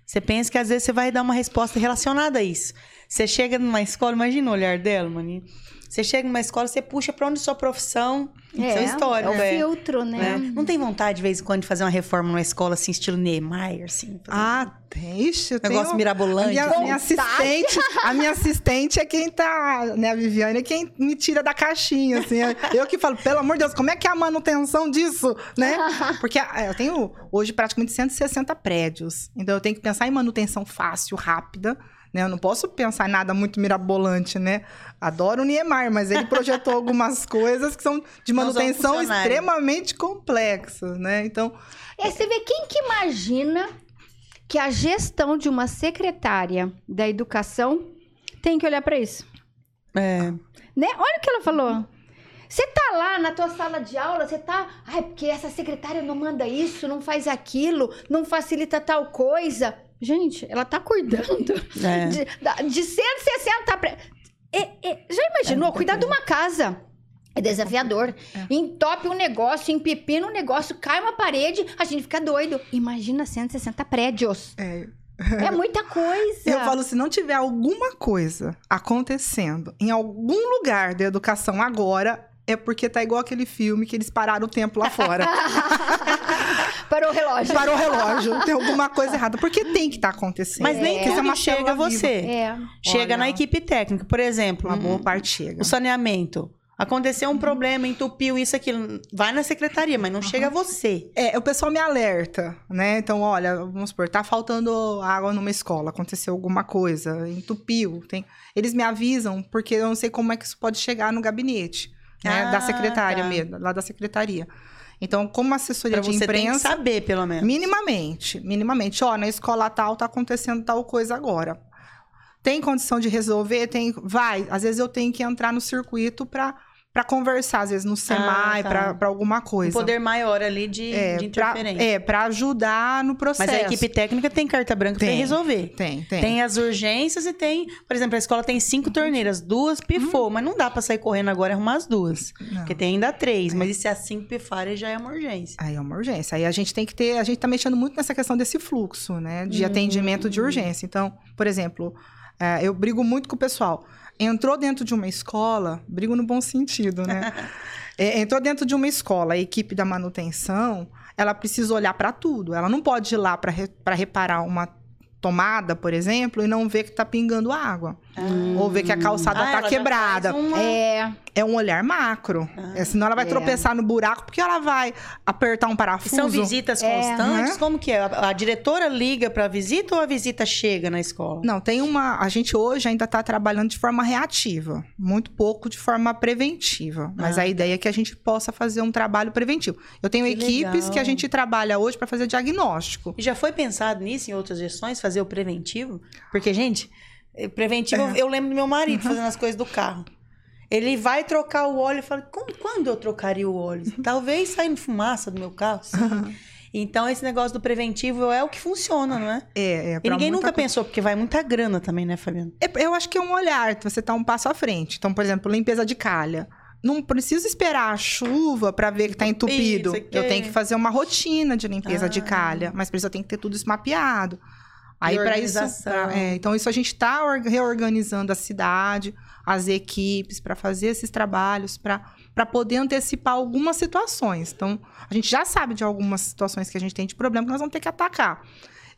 você pensa que às vezes você vai dar uma resposta relacionada a isso. Você chega numa escola, imagina o olhar dela, mano. Você chega numa escola, você puxa pra onde sua profissão, seu histórico. é o é. filtro, né? né? Não tem vontade, de vez em quando, de fazer uma reforma numa escola assim, estilo Niemeyer, assim? fazer Ah, tem. Ixi, um negócio tenho- mirabolante. A minha, assim. minha assistente, a minha assistente é quem tá, né, a Viviane é quem me tira da caixinha, assim. Eu que falo, pelo amor de Deus, como é que é a manutenção disso, né? Porque ah, eu tenho hoje praticamente 160 prédios, então eu tenho que pensar em manutenção fácil, rápida, né? Eu não posso pensar em nada muito mirabolante, né? Adoro o Niemeyer, mas ele projetou algumas coisas que são de manutenção extremamente complexas, né? Então, É, você vê quem que imagina que a gestão de uma secretária da educação tem que olhar para isso, É. né? Olha o que ela falou. Você tá lá na tua sala de aula, você tá, ai, porque essa secretária não manda isso, não faz aquilo, não facilita tal coisa. Gente, ela tá cuidando É. de, de 160 pre... É- é- já imaginou muita cuidar de coisa. uma casa? É desafiador. Entope um negócio, empepina um negócio, cai uma parede, a gente fica doido. Imagina 160 prédios. é, É muita coisa. Eu falo, se não tiver alguma coisa acontecendo em algum lugar da educação agora, é porque tá igual aquele filme que eles pararam o tempo lá fora. Parou o relógio. Parou o relógio. Tem alguma coisa errada. Porque tem que estar acontecendo. Mas nem É. Isso tudo uma chega a você. É. Chega Olha. na equipe técnica. Por exemplo, Uma boa um- parte chega. o saneamento. Aconteceu um problema, entupiu isso, aquilo. Vai na secretaria, mas não chega a você. É, o pessoal me alerta, né? Então, olha, vamos supor, tá faltando água numa escola, aconteceu alguma coisa, entupiu. Tem... Eles me avisam, porque eu não sei como é que isso pode chegar no gabinete, né? Ah, da secretária tá. mesmo, lá da secretaria. Então, como assessoria Pra de você tem que imprensa. saber, pelo menos. Minimamente, minimamente. Ó, na escola tal tá acontecendo tal coisa agora. Tem condição de resolver? Tem, vai. Às vezes eu tenho que entrar no circuito para para conversar, às vezes no SEMAI, tá. pra para alguma Um coisa. poder maior ali de, é, de pra, interferência. é, para ajudar no processo. Mas a equipe técnica tem carta branca pra Tem. resolver. tem, tem. Tem as urgências e tem, por exemplo, a escola tem cinco torneiras, duas pifou, mas não dá pra sair correndo agora e arrumar as duas. Não. Porque tem ainda três, mas e se as cinco pifarem já é uma urgência. Aí é uma urgência. Aí a gente tem que ter, a gente tá mexendo muito nessa questão desse fluxo, né? De Hum. atendimento de urgência. Então, por exemplo, é, eu brigo muito com o pessoal. Entrou dentro de uma escola, brigo no bom sentido, né? é, entrou dentro de uma escola, a equipe da manutenção, ela precisa olhar para tudo. Ela não pode ir lá para re, reparar uma tomada, por exemplo, e não ver que tá pingando água. Ou ver que a calçada Ah, tá quebrada. uma- É, É um olhar macro. Ah. É, senão ela vai É. tropeçar no buraco porque ela vai apertar um E parafuso. são visitas É. constantes? Como que é? A, a diretora liga pra visita ou a visita chega na escola? Não, tem uma. A gente hoje ainda está trabalhando de forma reativa, muito pouco de forma preventiva. Mas Ah. a ideia é que a gente possa fazer um trabalho preventivo. Eu tenho Que equipes legal. que a gente trabalha hoje para fazer diagnóstico. E já foi pensado nisso em outras gestões, fazer o preventivo? Porque, gente, eh, preventivo, eu lembro do meu marido fazendo as coisas do carro. Ele vai trocar o óleo e fala, "Como- quando eu trocaria o óleo? Talvez saindo fumaça do meu carro. sim." Então, esse negócio do preventivo é o que funciona, não é? É, é E ninguém nunca coisa. pensou, porque vai muita grana também, né, Fabiana? É, Eu acho que é um olhar, você tá um passo à frente. Então, por exemplo, limpeza de calha. Não preciso esperar a chuva para ver que tá entupido. Isso aqui Eu é- tenho que fazer uma rotina de limpeza de Ah. calha, mas precisa tem que ter tudo isso mapeado. Aí para isso, pra- é, então isso a gente está reorganizando a cidade, as equipes para fazer esses trabalhos para para poder antecipar algumas situações. Então, a gente já sabe de algumas situações que a gente tem de problema que nós vamos ter que atacar.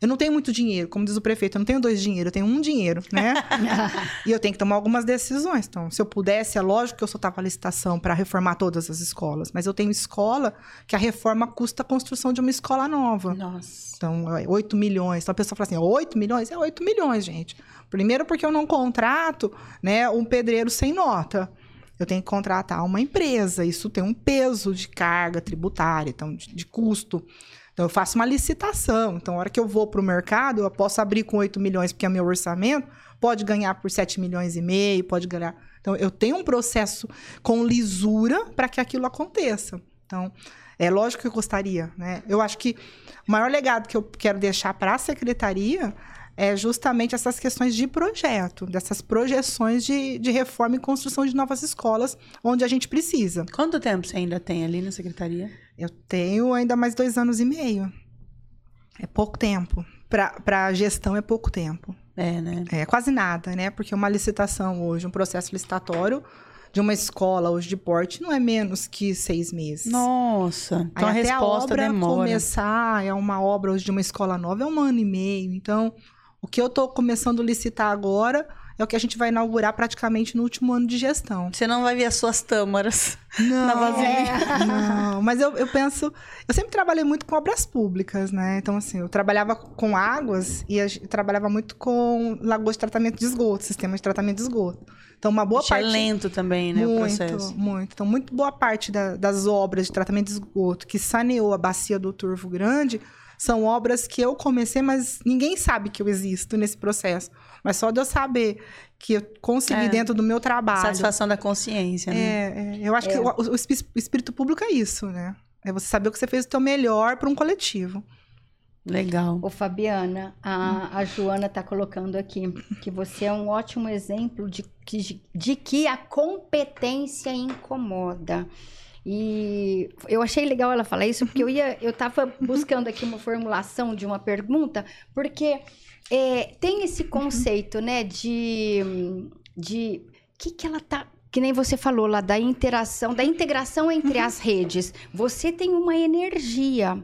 Eu não tenho muito dinheiro, como diz o prefeito, eu não tenho dois dinheiro, eu tenho um dinheiro, né? e eu tenho que tomar algumas decisões. Então, se eu pudesse, é lógico que eu soltava a licitação para reformar todas as escolas, mas eu tenho escola que a reforma custa a construção de uma escola nova. Nossa. Então, é 8 milhões. Então a pessoa fala assim: 8 milhões? É 8 milhões, gente. Primeiro, porque eu não contrato né, um pedreiro sem nota. Eu tenho que contratar uma empresa. Isso tem um peso de carga tributária, então, de, de custo. Então, eu faço uma licitação. Então, a hora que eu vou para o mercado, eu posso abrir com 8 milhões, porque é meu orçamento, pode ganhar por 7 milhões e meio, pode ganhar. Então, eu tenho um processo com lisura para que aquilo aconteça. Então, é lógico que eu gostaria, né? Eu acho que o maior legado que eu quero deixar para a secretaria é justamente essas questões de projeto, dessas projeções de, de reforma e construção de novas escolas, onde a gente precisa. Quanto tempo você ainda tem ali na secretaria? Eu tenho ainda mais dois anos e meio. É pouco tempo. Para a gestão é pouco tempo. É, né? É quase nada, né? Porque uma licitação hoje, um processo licitatório de uma escola hoje de porte não é menos que seis meses. Nossa. Então Aí a até resposta a obra demora. começar, é uma obra hoje de uma escola nova, é um ano e meio. Então, o que eu estou começando a licitar agora é o que a gente vai inaugurar praticamente no último ano de gestão. Você não vai ver as suas tâmaras na Não, vasilha. não, mas eu, eu penso. Eu sempre trabalhei muito com obras públicas, né? Então, assim, eu trabalhava com águas e trabalhava muito com lagoas de tratamento de esgoto, sistema de tratamento de esgoto. Então, uma boa Isso é parte. lento também, né, o muito, processo. muito. Então, muito boa parte da- das obras de tratamento de esgoto que saneou a bacia do Turvo Grande são obras que eu comecei, mas ninguém sabe que eu existo nesse processo. Mas só de eu saber que eu consegui É. dentro do meu trabalho. Satisfação da consciência, né? É, é, eu acho que o, o o espírito público é isso, né? É você saber que você fez o teu melhor para um coletivo. Legal. Ô, Fabiana, a, a Joana está colocando aqui que você é um ótimo exemplo de que, de que a competência incomoda. E eu achei legal ela falar isso, porque eu ia, eu estava buscando aqui uma formulação de uma pergunta, porque é, tem esse conceito, né, de de que que ela tá que nem você falou lá da interação, da integração entre as redes. Você tem uma energia,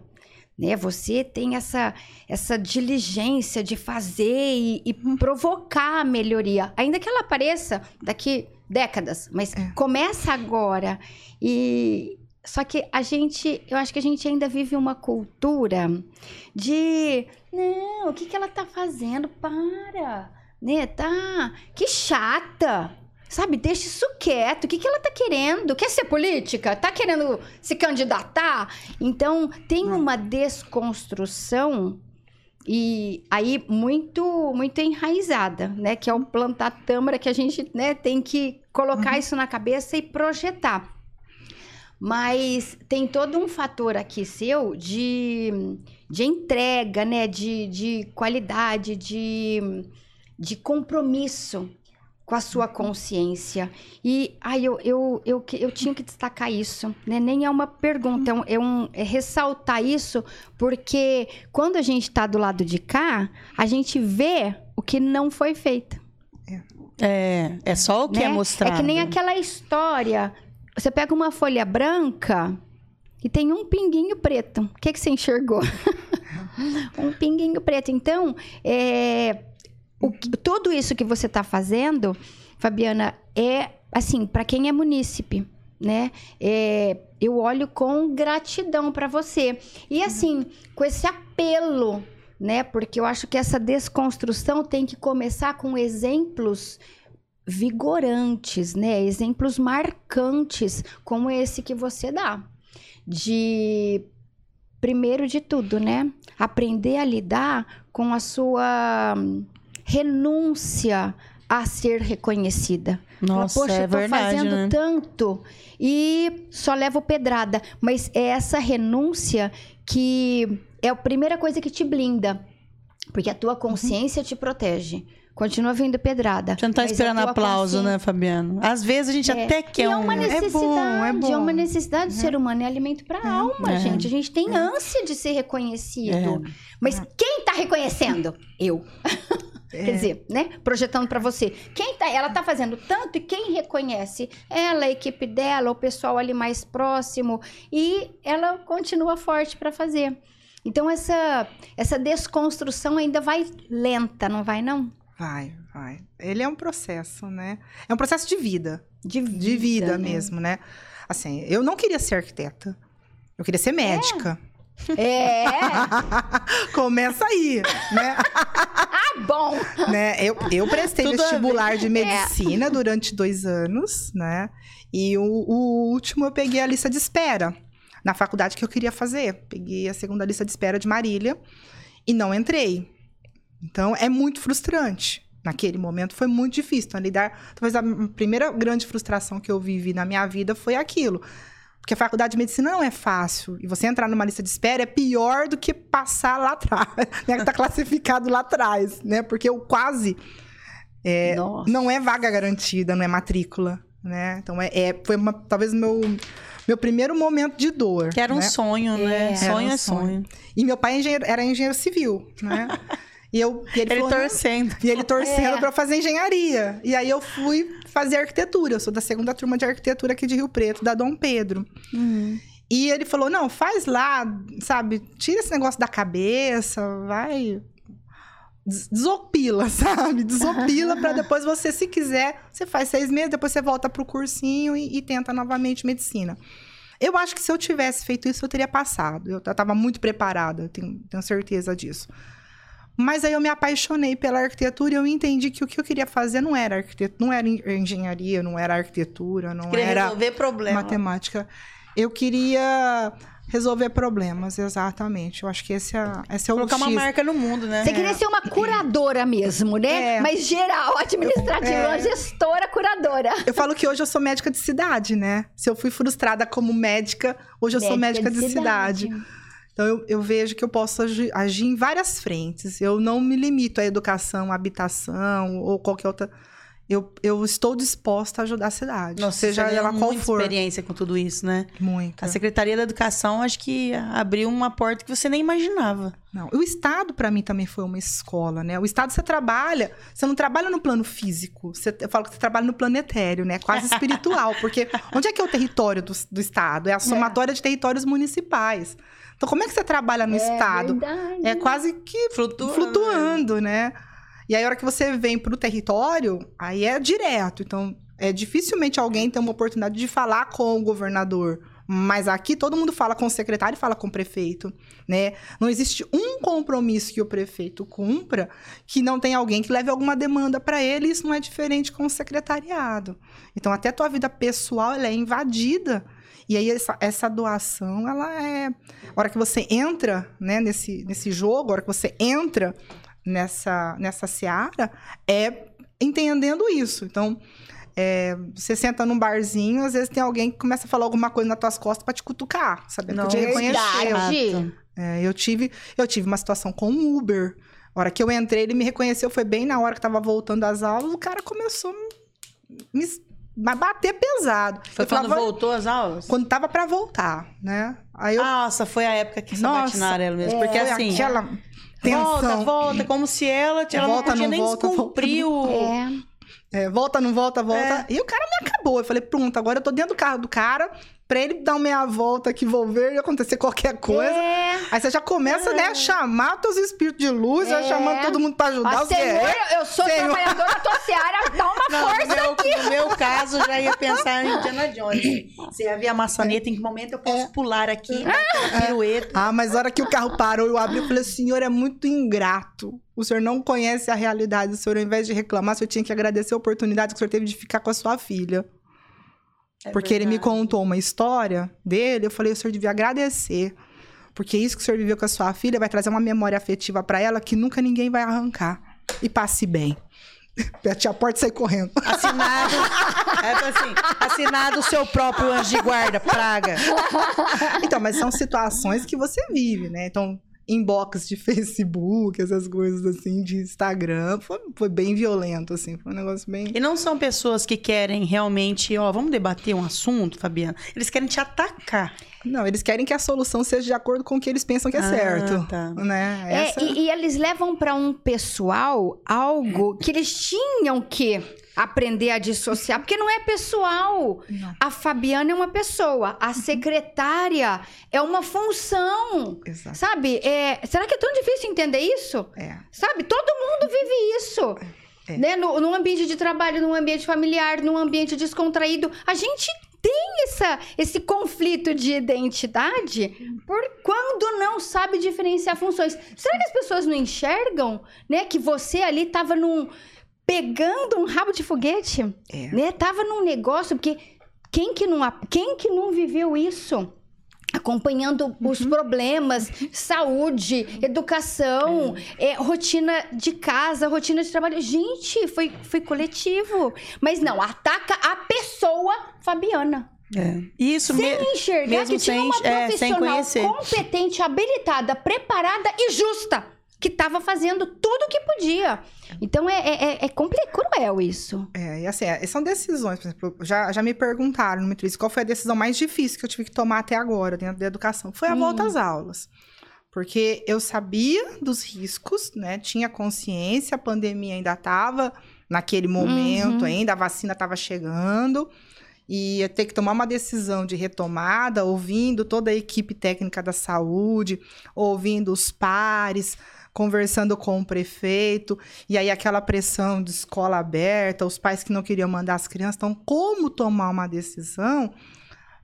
né? Você tem essa essa diligência de fazer e, e provocar a melhoria, ainda que ela apareça daqui décadas, mas começa agora. E só que a gente, eu acho que a gente ainda vive uma cultura de não, o que que ela tá fazendo? Para, né? Tá, que chata. Sabe, deixa isso quieto. O que, que ela tá querendo? Quer ser política? Tá querendo se candidatar? Então, tem uma desconstrução e aí muito muito enraizada, né? Que é o plantar tâmara que a gente né, tem que colocar isso na cabeça e projetar. Mas tem todo um fator aqui seu de, de entrega, né? De, de qualidade, de, de compromisso com a sua consciência. E aí eu, eu, eu, eu tinha que destacar isso, né? Nem é uma pergunta, é, um, é, um- é ressaltar isso, porque quando a gente está do lado de cá, a gente vê o que não foi feito. É, é só o que né? é mostrado. É que nem aquela história você pega uma folha branca e tem um pinguinho preto. O que, que você enxergou? um pinguinho preto. Então, é, o tudo isso que você está fazendo, Fabiana, é assim, para quem é munícipe, né? É, eu olho com gratidão para você. E assim, com esse apelo, né? Porque eu acho que essa desconstrução tem que começar com exemplos vigorantes, né? Exemplos marcantes, como esse que você dá. De primeiro de tudo, né? Aprender a lidar com a sua renúncia a ser reconhecida. Nossa, Poxa, é eu tô verdade, fazendo né? tanto e só levo pedrada. Mas é essa renúncia que é a primeira coisa que te blinda. Porque a tua consciência te protege. Continua vindo pedrada. Você não tá esperando aplauso, consciência- né, Fabiano? Às vezes a gente É. até E quer é um... uma necessidade, bom, é bom. uma necessidade do ser humano, é alimento para a alma, É. gente. A gente tem ânsia de ser reconhecido. Mas quem tá reconhecendo? Eu. Quer dizer, né? Projetando para você. Quem tá, ela tá fazendo tanto e quem reconhece? Ela, a equipe dela, o pessoal ali mais próximo e ela continua forte para fazer. Então essa essa desconstrução ainda vai lenta, não vai não? Vai, vai. Ele é um processo, né? É um processo de vida. De vida, De vida né? mesmo, né? Assim, eu não queria ser arquiteta. Eu queria ser médica. É, Começa aí, né? ah, bom. né? Eu, eu prestei Tudo vestibular É. de medicina durante dois anos, né? E o, o último eu peguei a lista de espera na faculdade que eu queria fazer. Peguei a segunda lista de espera de Marília e não entrei. Então é muito frustrante. Naquele momento foi muito difícil. Então, lidar. Talvez a primeira grande frustração que eu vivi na minha vida foi aquilo. Porque a faculdade de medicina não é fácil. E você entrar numa lista de espera é pior do que passar lá atrás. Né? Que tá classificado lá atrás, né? Porque o quase Nossa. não é vaga garantida, não é matrícula, né? Então, é, é- foi uma- talvez meu, meu primeiro momento de dor. Que era um né? sonho, né? É. Sonho um é sonho. sonho. E meu pai é era engenheiro civil, né? E, eu, e ele, Ele falou, "Não, torcendo. e ele torcendo É. pra fazer engenharia. E aí eu fui fazer arquitetura. Eu sou da segunda turma de arquitetura aqui de Rio Preto, da Dom Pedro. Uhum. E ele falou: não, faz lá, sabe? Tira esse negócio da cabeça, vai. des- Desopila, sabe? Desopila pra depois você, se quiser, você faz seis meses, depois você volta pro cursinho e, e tenta novamente medicina. Eu acho que se eu tivesse feito isso, eu teria passado. Eu tava muito preparada, eu tenho, tenho certeza disso. Mas aí eu me apaixonei pela arquitetura e eu entendi que o que eu queria fazer não era arquitetura, não era en- engenharia, não era arquitetura, não Queria era resolver problema. matemática. Eu queria resolver problemas, exatamente. Eu acho que esse é, esse é o Colocar uma X. marca no mundo, né? Você queria ser uma curadora mesmo, né? É. Mas geral, administrativa, É. uma gestora curadora. Eu falo que hoje eu sou médica de cidade, né? Se eu fui frustrada como médica, hoje eu sou médica de, cidade. Então eu, eu vejo que eu posso agi- agir em várias frentes. Eu não me limito à educação, à habitação ou qualquer outra. Eu, eu estou disposta a ajudar a cidade. Nossa, seja ela qual muita for. experiência com tudo isso, né? Muita. A Secretaria da Educação, acho que abriu uma porta que você nem imaginava. Não, o Estado, para mim, também foi uma escola, né? O Estado, você trabalha, você não trabalha no plano físico, você, eu falo que você trabalha no plano etéreo, né? Quase espiritual, porque onde é que é o território do, do Estado? É a somatória de territórios municipais. Então, como é que você trabalha no Estado? Verdade. É quase que Flutuando. flutuando, né? E aí, a hora que você vem pro território, aí é direto. Então, é dificilmente alguém tem uma oportunidade de falar com o governador. Mas aqui todo mundo fala com o secretário e fala com o prefeito, né? Não existe um compromisso que o prefeito cumpra que não tem alguém que leve alguma demanda para ele. Isso não é diferente com o secretariado. Então, até a tua vida pessoal ela é invadida. E aí, essa, essa doação, ela é. A hora que você entra né, nesse, nesse jogo, a hora que você entra nessa, nessa seara, é entendendo isso. Então, é, você senta num barzinho, às vezes tem alguém que começa a falar alguma coisa nas tuas costas pra te cutucar, sabendo que te Nossa. reconheceu. É, eu, tive, eu tive uma situação com o Uber. A hora que eu entrei, ele me reconheceu, foi bem na hora que tava voltando às aulas, o cara começou me bater pesado. Foi eu quando voltou as aulas? quando tava pra voltar, né? Aí eu Nossa, foi a época que você Nossa, bate na arela mesmo. é, Porque assim, aquela tensão. volta, volta, como se ela, ela Volta, não podia não nem volta, descumprir o... É. É, volta, não volta, volta. E o cara me acabou. Eu falei, pronto, agora eu tô dentro do carro do cara pra ele dar uma meia volta aqui, volver e acontecer qualquer coisa. É. Aí você já começa, né, a chamar teus espíritos de luz, já É. chamando todo mundo pra ajudar Ó, Senhor, guerreiros. eu sou Senhor. trabalhadora da tua seara, dá uma Não, força meu, aqui. no meu caso, eu já ia pensar em Indiana Jones. Você ia ver a maçaneta, em que momento eu posso pular aqui, dar aquela pirueta. Ah, mas a hora que o carro parou, eu abri e falei, o senhor é muito ingrato. O senhor não conhece a realidade. O senhor, ao invés de reclamar, o senhor tinha que agradecer a oportunidade que o senhor teve de ficar com a sua filha. É Porque ele me verdade. contou uma história dele, eu falei, o senhor devia agradecer. Porque isso que o senhor viveu com a sua filha vai trazer uma memória afetiva pra ela que nunca ninguém vai arrancar. E passe bem. Bate a porta e sai correndo. Assinado, é assim, assinado o seu próprio anjo de guarda, praga. Então, mas são situações que você vive, né? Então, inbox de Facebook, essas coisas assim, de Instagram, foi, foi bem violento, assim. Foi um negócio bem. E não são pessoas que querem realmente, ó, vamos debater um assunto, Fabiana. Eles querem te atacar. Não, eles querem que a solução seja de acordo com o que eles pensam que é Ah, certo. tá. Né? É, Essa- e, e eles levam pra um pessoal algo que eles tinham que aprender a dissociar, porque não é pessoal. Não. A Fabiana é uma pessoa, a secretária é uma função. Exato. Sabe? É, será que é tão difícil entender isso? É. Sabe? Todo mundo vive isso. É. Né? No, num ambiente de trabalho, num ambiente familiar, num ambiente descontraído. A gente tem essa, esse conflito de identidade por quando não sabe diferenciar funções. Será que as pessoas não enxergam, né? Que você ali tava num... Pegando um rabo de foguete, É. né? Tava num negócio, porque quem que não, quem que não viveu isso? Acompanhando os problemas, saúde, educação, é, rotina de casa, rotina de trabalho. Gente, foi, foi coletivo. Mas não, ataca a pessoa Fabiana. É. Isso Sem mesmo. enxergar mesmo que tinha sem- uma é, profissional conhecer. competente, habilitada, preparada e justa. Que estava fazendo tudo o que podia. Então é, é, é, é cruel isso. É, e assim, é, são decisões, por exemplo, já, já me perguntaram no Metriz qual foi a decisão mais difícil que eu tive que tomar até agora dentro da educação. Foi a Hum. volta às aulas. Porque eu sabia dos riscos, né? Tinha consciência, a pandemia ainda estava naquele momento Uhum. ainda, a vacina estava chegando. E ia ter que tomar uma decisão de retomada, ouvindo toda a equipe técnica da saúde, ouvindo os pares, conversando com o prefeito, e aí aquela pressão de escola aberta, os pais que não queriam mandar as crianças. Então, como tomar uma decisão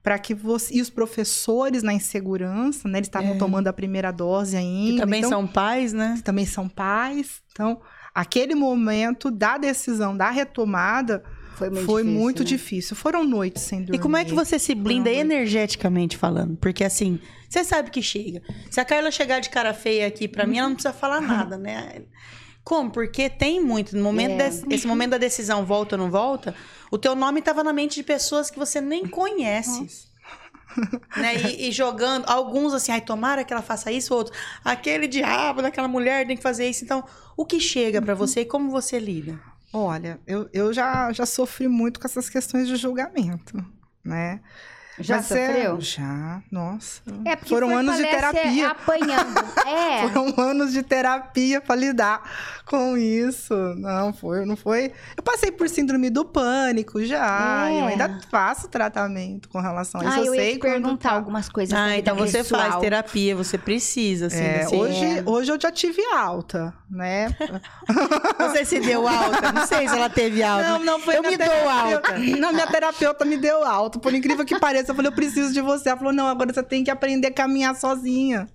para que você. E os professores na insegurança, né? Eles estavam É. tomando a primeira dose ainda. Que também então, são pais, né? também são pais. Então, aquele momento da decisão, da retomada, Foi muito foi difícil. muito né? difícil. Foram noites sem dormir. E como é que você se blinda Não, energeticamente falando? Porque assim, você sabe que chega. Se a Carla chegar de cara feia aqui pra mim, ela não precisa falar nada, né? Como? Porque tem muito. No momento É. desse- esse momento da decisão, volta ou não volta, o teu nome tava na mente de pessoas que você nem conhece. Né? E, e jogando, alguns assim, ai, tomara que ela faça isso, outros, aquele diabo daquela mulher tem que fazer isso. Então, o que chega pra você e como você lida? Olha, eu, eu já, já sofri muito com essas questões de julgamento, né? Já Mas é- sofreu? já, nossa. É porque Foram anos de terapia. apanhando. É. Foram anos de terapia para lidar com isso. Não foi, não foi. Eu passei por síndrome do pânico já. É. Eu ainda faço tratamento com relação a isso. Ah, eu, ia sei te quando perguntar tá. algumas coisas. Ah, então você pessoal. faz terapia, você precisa, assim. É, você, hoje, hoje eu já tive alta, né? você se deu alta. Não sei se ela teve alta. Não, não foi Eu me dou alta. Não, minha terapeuta me deu alta. Por incrível que pareça, eu falei, eu preciso de você. Ela falou, não, agora você tem que aprender a caminhar sozinha.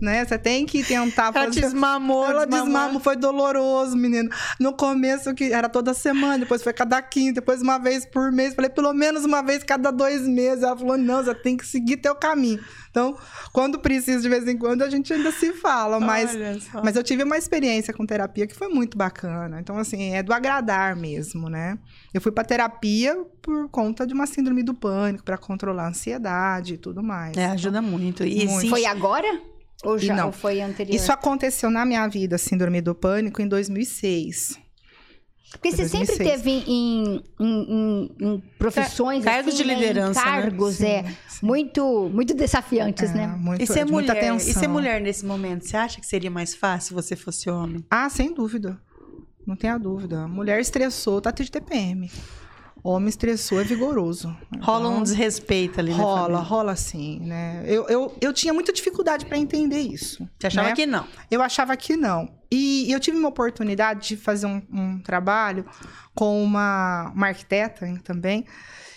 Né? Você tem que tentar Ela te desmamou, Ela desmamou. desmamou, foi doloroso, menino. No começo, que era toda semana, depois foi cada quinta, depois uma vez por mês. Falei, pelo menos uma vez cada dois meses. Ela falou, não, você tem que seguir teu caminho. Então, quando precisa, de vez em quando, a gente ainda se fala. Mas, mas eu tive uma experiência com terapia que foi muito bacana. Então, assim, é do agradar mesmo, né? Eu fui pra terapia por conta de uma síndrome do pânico, pra controlar a ansiedade e tudo mais. É, ajuda muito. E Muito. sim, Foi agora? Ou já Não. ou foi anterior? Isso aconteceu na minha vida, a síndrome do pânico, em 2006. Porque você sempre 2006. teve em, em- em- em profissões. Cargos assim, de né, em liderança, né? Cargos, é. Muito, muito desafiantes, É, né? muito, E ser de muita mulher, e ser mulher nesse momento, você acha que seria mais fácil se você fosse homem? Ah, sem dúvida. não tenha dúvida. Mulher estressou, tá de TPM. Homem estressou é vigoroso. Rola um Então, desrespeito ali, né? Rola, rola sim, né? Eu, eu, eu tinha muita dificuldade para entender isso. Você achava né? que não? Eu achava que não. E eu tive uma oportunidade de fazer um, um trabalho com uma, uma arquiteta também,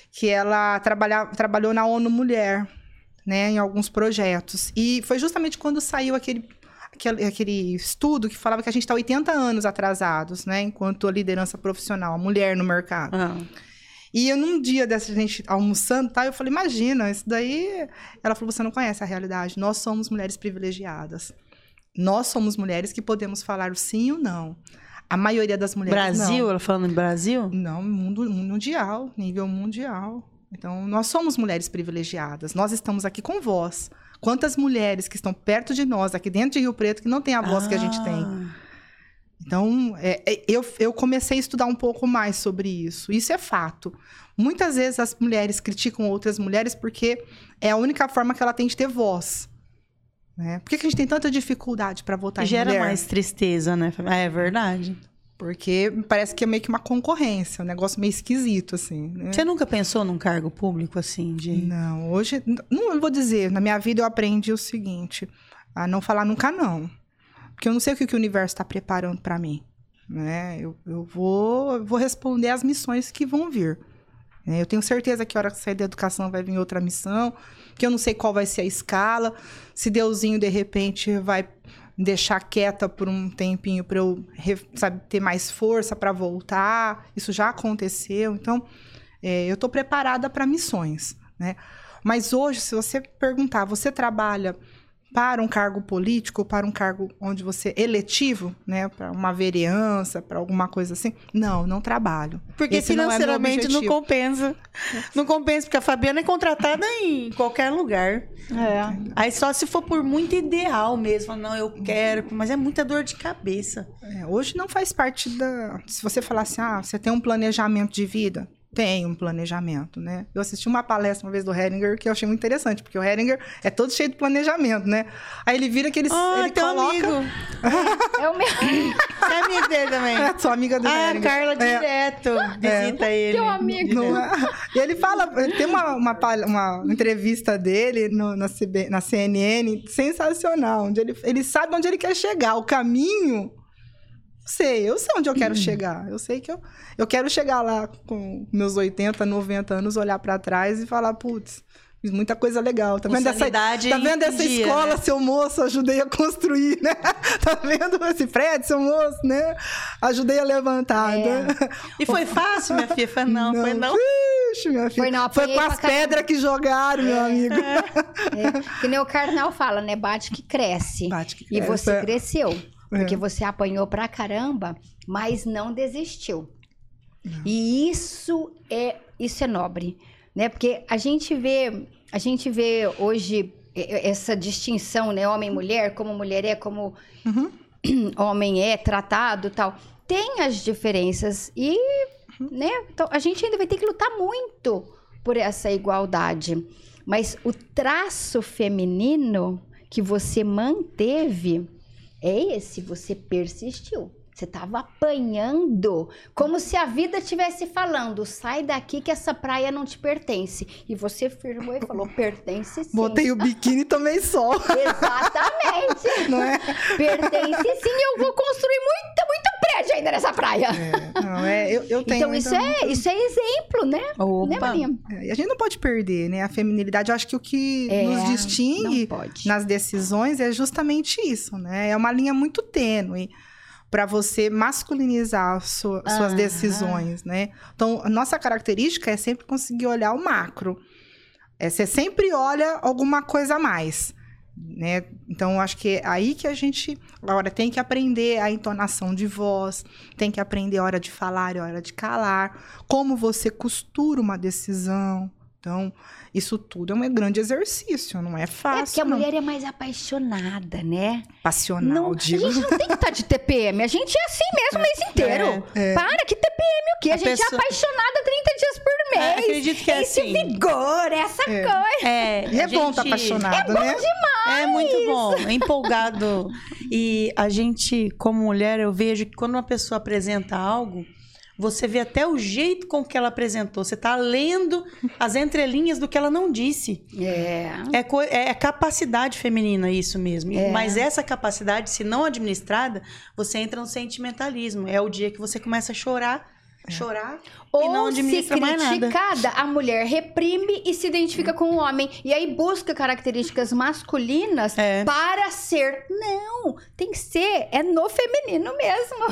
que ela trabalha, trabalhou na ONU Mulher, né, em alguns projetos. E foi justamente quando saiu aquele, aquele, aquele estudo que falava que a gente está 80 anos atrasados, né, enquanto liderança profissional, a mulher no mercado. Ah. E eu, num dia dessa gente almoçando, tá, eu falei, imagina, isso daí... Ela falou, você não conhece a realidade. Nós somos mulheres privilegiadas. Nós somos mulheres que podemos falar o sim e o não. A maioria das mulheres Brasil, não. ela falando em Brasil? Não, mundo mundial, nível mundial. Então, nós somos mulheres privilegiadas. Nós estamos aqui com voz. Quantas mulheres que estão perto de nós, aqui dentro de Rio Preto, que não têm a voz que a gente tem? Então, é, é, eu, eu comecei a estudar um pouco mais sobre isso. Isso é fato. Muitas vezes as mulheres criticam outras mulheres porque é a única forma que ela tem de ter voz. Né? Por que, que a gente tem tanta dificuldade para votar em Gera mulher? mais tristeza, né? É verdade. Porque parece que é meio que uma concorrência, um negócio meio esquisito, assim. né? Você nunca pensou num cargo público assim? De... Não, hoje, não vou dizer, na minha vida eu aprendi o seguinte, a não falar nunca não. Porque eu não sei o que, que o universo está preparando para mim, né? Eu, eu vou, vou responder às missões que vão vir. né? Eu tenho certeza que a hora que sair da educação vai vir outra missão, que eu não sei qual vai ser a escala, se Deusinho de repente vai deixar quieta por um tempinho para eu, sabe, ter mais força para voltar. Isso já aconteceu, então é, eu estou preparada para missões, né? Mas hoje, se você perguntar, você trabalha para um cargo político, para um cargo onde você eletivo, né, para uma vereança, para alguma coisa assim? Não, não trabalho. Porque Esse não é financeiramente não, objetivo. compensa. Não compensa, porque a Fabiana é contratada em qualquer lugar. É. Aí só se for por muito ideal mesmo. Não, eu quero, mas é muita dor de cabeça. É, hoje não faz parte da. Se você falar assim, ah, você tem um planejamento de vida. Tem um planejamento, né? Eu assisti uma palestra uma vez do Heringer que eu achei muito interessante, porque o Heringer é todo cheio de planejamento, né? Aí ele vira que ele, Ah, ele teu coloca. amigo. É o meu. Você é amigo dele também. É, sou amiga do Ah, a Heringer. Carla É. direto visita ele. Teu amigo. Não é? E ele fala, tem uma, uma, pal- uma entrevista dele no- na, CB na CNN sensacional, onde ele, ele sabe onde ele quer chegar, o caminho. Sei, eu sei onde eu quero chegar. Eu sei que eu, eu quero chegar lá com meus 80, 90 anos, olhar pra trás e falar, putz, fiz muita coisa legal. Tá vendo essa, tá vendo essa dia, escola, né? seu moço? Ajudei a construir, né? Tá vendo esse prédio, seu moço, né? Ajudei a levantar. É. né? E foi fácil, minha filha? Foi não, foi não. Ixi, minha filha. Foi não, Foi com as pedras que jogaram, meu amigo. É, que nem o Carnal fala, né? Bate que cresce. Bate que E cresce, você é. cresceu. Porque É. você apanhou pra caramba, mas não desistiu. E isso é isso é nobre, né? Porque a gente vê, a gente vê hoje essa distinção, né, homem e mulher, como mulher é, como Uhum. homem é tratado, tal. Tem as diferenças e, né, então a gente ainda vai ter que lutar muito por essa igualdade. Mas o traço feminino que você manteve é esse, você persistiu. Você estava apanhando, como se a vida estivesse falando: sai daqui que essa praia não te pertence. E você firmou e falou: pertence sim. Botei o biquíni e tomei sol, Exatamente. não é? Pertence sim, eu vou construir muito, ainda nessa praia. É, não, é, eu, eu tenho então isso é, isso é exemplo, né? Né, Opa. Marinha? É, e a gente não pode perder, né? A feminilidade, eu acho que o que É, nos distingue nas decisões é justamente isso, né? É uma linha muito tênue para você masculinizar as su- suas Aham. decisões, né? Então, a nossa característica é sempre conseguir olhar o macro. É, você sempre olha alguma coisa a mais, né? Então, acho que é aí que a gente agora tem que aprender a entonação de voz, tem que aprender a hora de falar e a hora de calar, como você costura uma decisão. Então, isso tudo é um grande exercício, não é É fácil. porque a não. mulher é mais apaixonada, né? passional, Não, a digo. gente não tem que estar de TPM, a gente é assim mesmo o mês inteiro. É. Para, que TPM o quê? A, A gente pessoa- é apaixonada 30 dias por mês. acredito que é esse assim. vigor, essa É. coisa. É, é a bom estar gente- apaixonado, né? É muito bom, é empolgado. E a gente, como mulher, eu vejo que quando uma pessoa apresenta algo, você vê até o jeito com que ela apresentou. Você tá lendo as entrelinhas do que ela não disse. É. É, co- é capacidade feminina isso mesmo. É. Mas essa capacidade, se não administrada, você entra no sentimentalismo. É o dia que você começa a chorar, chorar e não Ou se administra mais nada. criticada, a mulher reprime e se identifica com o homem. E aí busca características masculinas É. para ser. Não, tem que ser. É no feminino mesmo.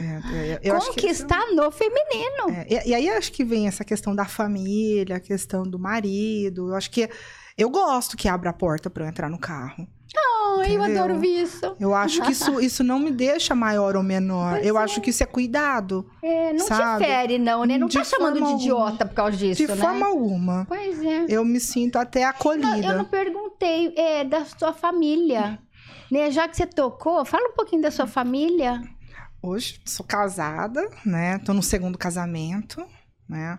É, é, isso- Conquistar no feminino. É, e, e aí acho que vem essa questão da família, a questão do marido. Eu acho que eu gosto que abra a porta para eu entrar no carro. Ai, eu Entendeu? adoro ver isso. Eu acho que isso, isso não me deixa maior ou menor. Pois eu é. acho que isso é cuidado. É, não Sabe? te fere, não, né? Não De tá chamando de forma idiota por causa disso, de né? forma alguma. Pois é. Eu me sinto até acolhida. Não, eu não perguntei é, da sua família. Né? Já que você tocou, fala um pouquinho da sua família. Hoje sou casada, né? Tô no segundo casamento, né?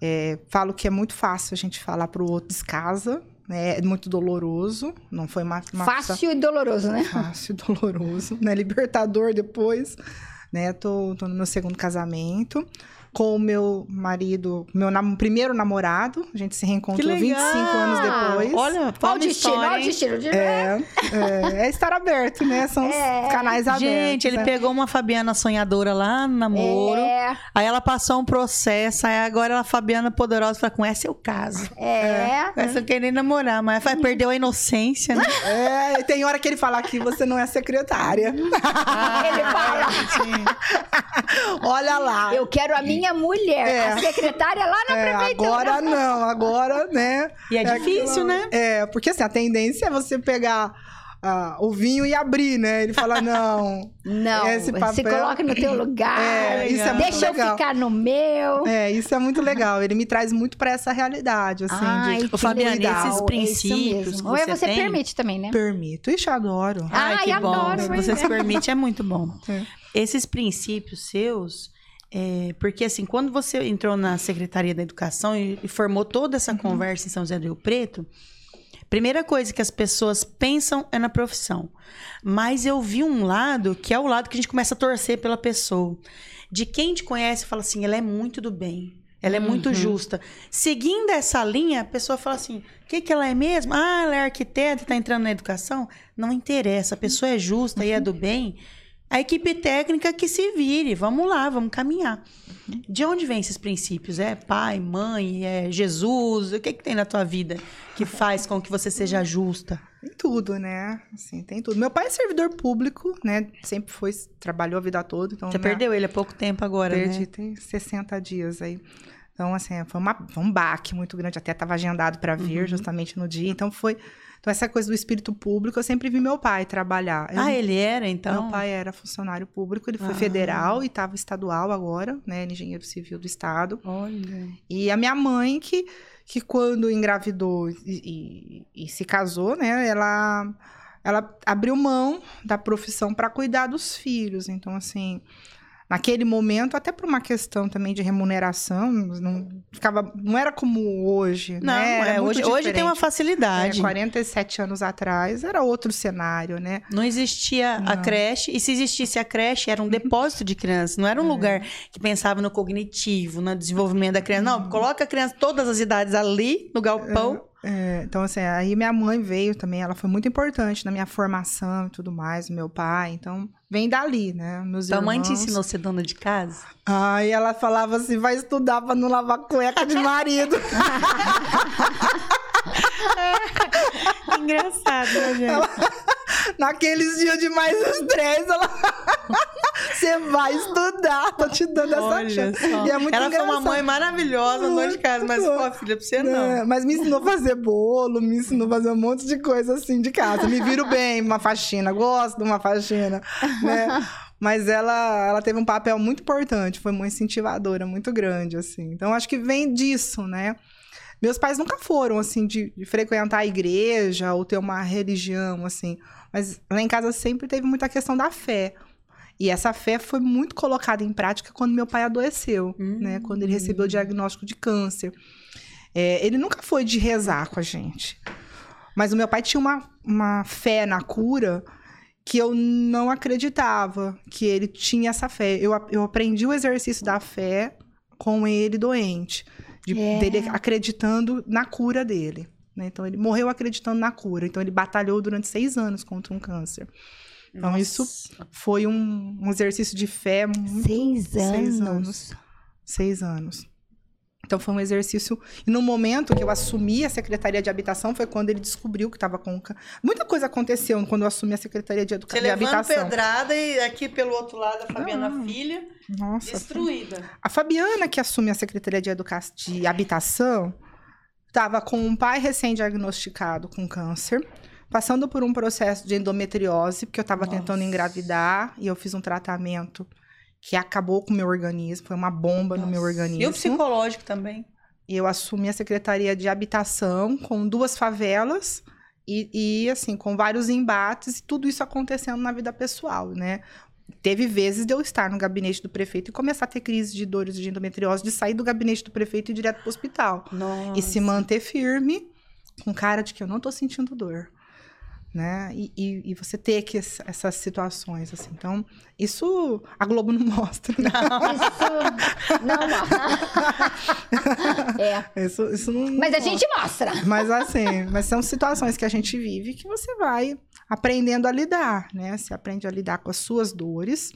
É, falo que é muito fácil a gente falar pro outro descasa? É muito doloroso. Não foi uma, uma Fácil e doloroso, né? fácil, doloroso, né? Libertador depois, né? Tô, tô no meu segundo casamento com o meu marido, meu nam- primeiro namorado. A gente se reencontrou 25 anos depois. Olha, Olha o destino, olha o destino. de- É, é, é estar aberto, né? São os É. canais abertos. Gente, ele né? pegou uma Fabiana sonhadora lá no namoro. É, Aí ela passou um processo, aí agora ela, Fabiana Poderosa, fala: com essa eu caso. é. Com essa eu queria namorar, mas perdeu a inocência, né? É, tem hora que ele fala que você não é secretária. Ele fala, Olha lá. eu quero a minha mulher, É. a secretária lá na É, prefeitura. agora não, agora, né? E é difícil, aquilo- né? É, porque assim, a tendência é você pegar ah, o vinho e abrir, né? Ele fala, não. Não, Esse se papel- coloca no teu lugar. É, isso é muito Deixa legal. eu ficar no meu. É, isso é muito legal. Ele me traz muito pra essa realidade, assim, Ai, de Fabiana, legal. esses É princípios isso que mesmo. Ou é você tem- permite também, né? permito. Ixi, adoro. Ai, Ai, que bom. adoro, Se você é. se permite, é muito bom. É. Esses princípios seus, é, porque assim, quando você entrou na Secretaria da Educação e, e formou toda essa conversa em São José do Rio Preto, primeira coisa que as pessoas pensam é na profissão. Mas eu vi um lado que é o lado que a gente começa a torcer pela pessoa. De quem te conhece fala assim, ela é muito do bem. Ela é muito justa. Seguindo essa linha, a pessoa fala assim: o que, que ela é mesmo? Ah, ela é arquiteta e está entrando na educação? Não interessa, a pessoa é justa e é do bem. A equipe técnica que se vire, vamos lá, vamos caminhar. De onde vêm esses princípios? É pai, mãe, é Jesus? O que, que tem na tua vida que faz com que você seja justa? Tem tudo, né? Assim, tem tudo. Meu pai é servidor público, né? Sempre foi, trabalhou a vida toda. Então Você minha- perdeu ele há pouco tempo agora, Perdi, né? tem 60 dias aí. Então, assim, foi, uma, foi um baque muito grande. Até estava agendado para vir Uhum. justamente no dia. Então, foi. Então, essa coisa do espírito público, eu sempre vi meu pai trabalhar. Eu- Ah, ele era, então? Meu pai era funcionário público, ele foi Ah. federal e estava estadual agora, né? É engenheiro civil do estado. Olha. E a minha mãe, que, que quando engravidou e, e- e se casou, né? Ela, ela abriu mão da profissão para cuidar dos filhos. Então, assim, naquele momento, até por uma questão também de remuneração, não, ficava, não era como hoje, Não, né? Era é, hoje, hoje tem uma facilidade. É, 47 anos atrás era outro cenário, né? Não existia a Não. Uhum. creche, e se existisse a creche, era um depósito de crianças, não era É. um lugar que pensava no cognitivo, no desenvolvimento da criança. Não, coloca a criança, todas as idades ali, no galpão. É, então, assim, aí minha mãe veio também, ela foi muito importante na minha formação e tudo mais, meu pai, então vem dali, né? Meus Tua mãe te irmãos. ensinou a ser dona de casa? Aí ela falava assim, vai estudar pra não lavar cueca de marido. Engraçado, né, gente? Naqueles dias de mais estresse, ela... Você vai estudar, tô te dando essa Olha chance. só. E é muito Ela foi uma engraçado. mãe maravilhosa, dona de casa, mas, pô, filha, pra você não. É, mas me ensinou a fazer bolo, me ensinou a fazer um monte de coisa assim de casa. Me viro bem, uma faxina, gosto de uma faxina, né? Mas ela, ela teve um papel muito importante, foi uma incentivadora muito grande, assim. Então, acho que vem disso, né? Meus pais nunca foram, assim, de, de frequentar a igreja ou ter uma religião, assim. Mas lá em casa sempre teve muita questão da fé. E essa fé foi muito colocada em prática quando meu pai adoeceu, Hum. né? Quando ele recebeu o diagnóstico de câncer. É, ele nunca foi de rezar com a gente. Mas o meu pai tinha uma, uma fé na cura que eu não acreditava que ele tinha essa fé. Eu, eu aprendi o exercício da fé com ele doente. de- É. Dele acreditando na cura dele. Né? Então, ele morreu acreditando na cura. Então, ele batalhou durante seis anos contra um câncer. Então, Nossa. isso foi um, um exercício de fé muito Seis anos. Seis anos. Seis anos. Então foi um exercício. E no momento que eu assumi a Secretaria de Habitação foi quando ele descobriu que estava com. Muita coisa aconteceu quando eu assumi a Secretaria de, Educa... Você levando Habitação. pedrada e aqui pelo outro lado a Fabiana Não. Filha, Nossa. destruída. A Fabiana, que assume a Secretaria de, Educa... de Habitação, estava com um pai recém-diagnosticado com câncer, passando por um processo de endometriose, porque eu estava Nossa. tentando engravidar e eu fiz um tratamento que acabou com o meu organismo, foi uma bomba no meu Nossa. organismo. E o psicológico também. E eu assumi a Secretaria de Habitação com duas favelas e, e, assim, com vários embates e tudo isso acontecendo na vida pessoal, né? Teve vezes de eu estar no gabinete do prefeito e começar a ter crise de dores de endometriose, de sair do gabinete do prefeito e ir direto pro hospital. Nossa. E se manter firme, com cara de que eu não tô sentindo dor. Né? E, e, e você ter que es- essas situações, assim. Então, isso a Globo não mostra, né? Isso não. é. Isso, isso não, não Mas a mostra. gente mostra. Mas assim, mas são situações que a gente vive que você vai aprendendo a lidar, né? Você aprende a lidar com as suas dores,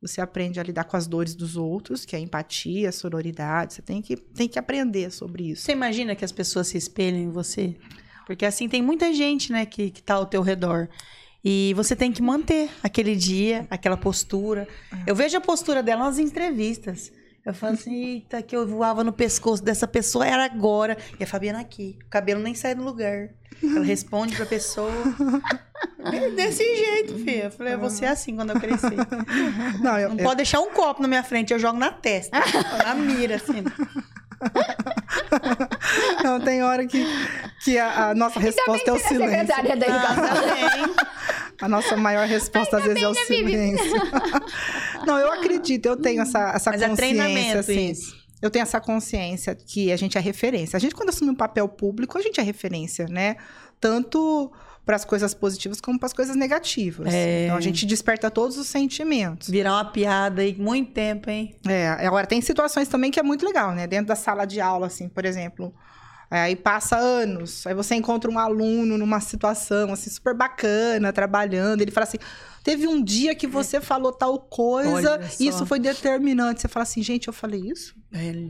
você aprende a lidar com as dores dos outros, que é a empatia, a sororidade. Você tem que, tem que aprender sobre isso. Você imagina que as pessoas se espelham em você? Porque assim, tem muita gente, né, que, que tá ao teu redor. E você tem que manter aquele dia, aquela postura. Eu vejo a postura dela nas entrevistas. Eu falo assim, eita, que eu voava no pescoço dessa pessoa, era agora. E a Fabiana aqui, o cabelo nem sai do lugar. Ela responde pra pessoa. É desse jeito, filha. Eu falei, você é assim quando eu crescer. Não, eu, Não eu- pode deixar um copo na minha frente, eu jogo na testa. na mira, assim. não, tem hora que, que a, a nossa resposta é o é silêncio. secretária da educação. Também. A nossa maior resposta, às vezes, é o né, silêncio. não, eu acredito, eu tenho essa, essa Mas é consciência, treinamento assim. isso. Eu tenho essa consciência que a gente é referência. A gente, quando assume um papel público, a gente é referência, né? Tanto para as coisas positivas como para as coisas negativas. É. Então, a gente desperta todos os sentimentos. Virar uma piada aí, muito tempo, hein? É, agora, tem situações também que é muito legal, né? Dentro da sala de aula, assim, por exemplo. É, Aí passa anos, aí você encontra um aluno numa situação, assim, super bacana, trabalhando. Ele fala assim: teve um dia que você falou tal coisa, e isso foi determinante. Você fala assim, gente, eu falei isso?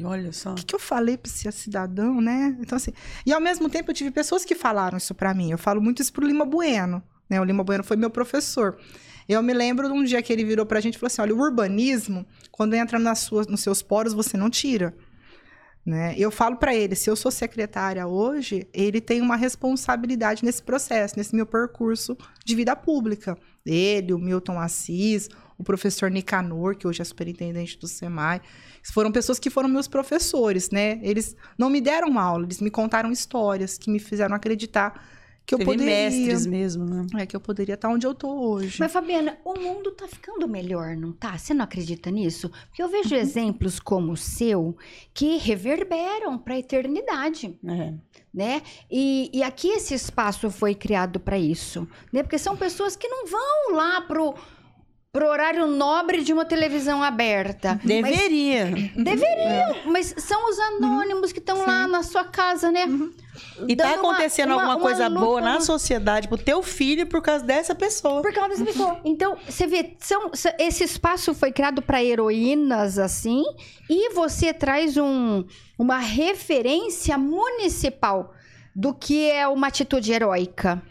Olha só. o que, que eu falei para esse cidadão, né? Então, assim. E ao mesmo tempo eu tive pessoas que falaram isso para mim. Eu falo muito isso pro Lima Bueno, né? O Lima Bueno foi meu professor. Eu me lembro de um dia que ele virou pra gente e falou assim: olha, o urbanismo, quando entra nas suas, nos seus poros, você não tira. Né? Eu falo para ele, se eu sou secretária hoje, ele tem uma responsabilidade nesse processo, nesse meu percurso de vida pública. Ele, o Milton Assis, o professor Nicanor, que hoje é superintendente do SEMAI, foram pessoas que foram meus professores, né? Eles não me deram aula, eles me contaram histórias que me fizeram acreditar que eu Teve poderia, mestres mesmo, né? é que eu poderia estar onde eu tô hoje. Mas, Fabiana, o mundo tá ficando melhor, não tá? Você não acredita nisso? Porque eu vejo exemplos como o seu que reverberam para a eternidade, É. né? E, e aqui esse espaço foi criado para isso, né? Porque são pessoas que não vão lá pro, pro horário nobre de uma televisão aberta. Mas Deveria. deveriam, mas são os anônimos que estão lá na sua casa, né? E tá uma- acontecendo uma- alguma uma coisa luta boa na sociedade pro teu filho por causa dessa pessoa. Por causa dessa pessoa. Então, você vê, são, esse espaço foi criado para heroínas, assim, e você traz um, uma referência municipal do que é uma atitude heróica.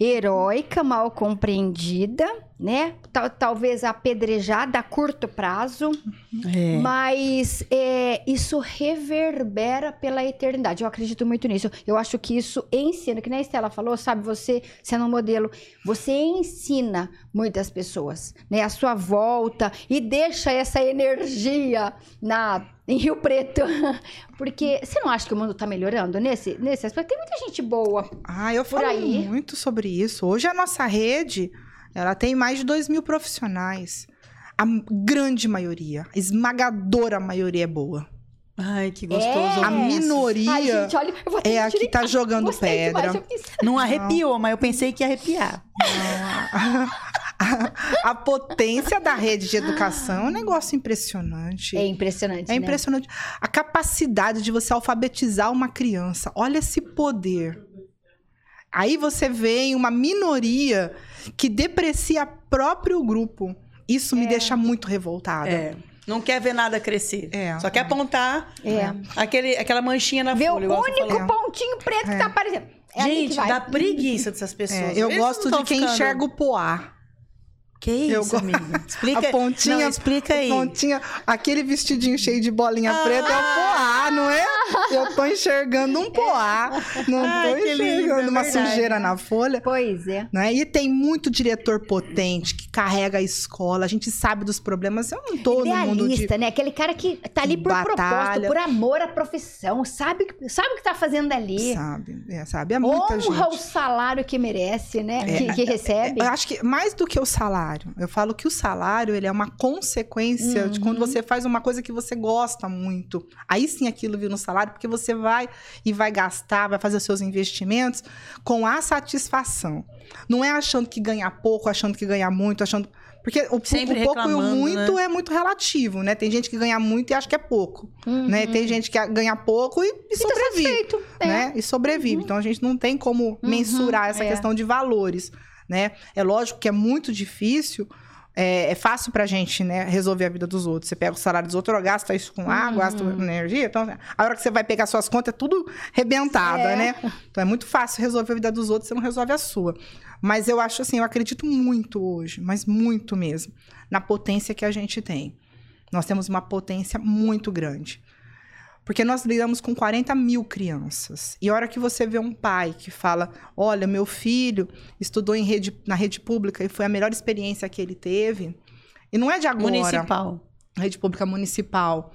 Heróica, mal compreendida, né? Tal- talvez apedrejada a curto prazo, É. mas é, isso reverbera pela eternidade. Eu acredito muito nisso. Eu acho que isso ensina, que nem a Estela falou, sabe? Você sendo um modelo, você ensina muitas pessoas, né? A sua volta e deixa essa energia na em Rio Preto. Porque você não acha que o mundo tá melhorando nesse, nesse aspecto? Tem muita gente boa. Ah, eu falo aí. muito sobre isso. Hoje a nossa rede, ela tem mais de 2 mil profissionais. A grande maioria, a esmagadora maioria é boa. Ai, que gostoso. A ouvir isso. minoria Ai, gente, olha, eu vou ter é a que tá jogando Gostei demais, pedra. fiz- Não arrepiou, mas eu pensei que ia arrepiar. A, a potência da rede de educação é um negócio impressionante. É impressionante, É né? impressionante. A capacidade de você alfabetizar uma criança. Olha esse poder. Aí você vê uma minoria que deprecia próprio grupo. Isso me deixa muito revoltada. É. Não quer ver nada crescer. É. Só quer apontar É. aquele, aquela manchinha na Ver o folha. igual você único pontinho preto que tá aparecendo. É ali que Gente, dá preguiça dessas É, pessoas. eu Eles gosto de quem ficando- enxerga o poá. Que isso, Eu amiga? Explica. A pontinha, Não, explica aí. a pontinha, aquele vestidinho cheio de bolinha Ah. preta é o poá, não é? Eu tô enxergando um poá. Não Ai, tô lindo, enxergando é uma verdade. sujeira na folha. Pois é. Né? E tem muito diretor potente que carrega a escola. A gente sabe dos problemas. Eu não tô no mundo de. Idealista, né? Aquele cara que tá ali por Batalha. propósito, por amor à profissão, sabe, sabe o que tá fazendo ali. Sabe, é, sabe? É muita Honra o gente. salário que merece, né? É, que, que recebe. Eu acho que mais do que o salário, eu falo que o salário ele é uma consequência de quando Uhum. você faz uma coisa que você gosta muito. Aí sim aquilo vira um salário, porque você vai e vai gastar, vai fazer os seus investimentos com a satisfação. Não é achando que ganha pouco, achando que ganha muito, achando. Porque o, o pouco e o muito é muito relativo, né? Tem gente que ganha muito e acha que é pouco, Uhum. né? Tem gente que ganha pouco e, e tá sobrevive. É. né? E sobrevive. Então a gente não tem como mensurar essa é. questão de valores, né? É lógico que é muito difícil. É, é fácil pra gente, né, resolver a vida dos outros. Você pega o salário dos outros, gasta isso com água, gasta com energia. Então, a hora que você vai pegar suas contas, é tudo rebentada, É. né? Então, é muito fácil resolver a vida dos outros, você não resolve a sua. Mas eu acho assim, eu acredito muito hoje, mas muito mesmo, na potência que a gente tem. Nós temos uma potência muito grande. Porque nós lidamos com 40 mil crianças. E a hora que você vê um pai que fala: Olha, meu filho estudou em rede, na rede pública e foi a melhor experiência que ele teve. E não é de agora. Municipal. Rede pública municipal.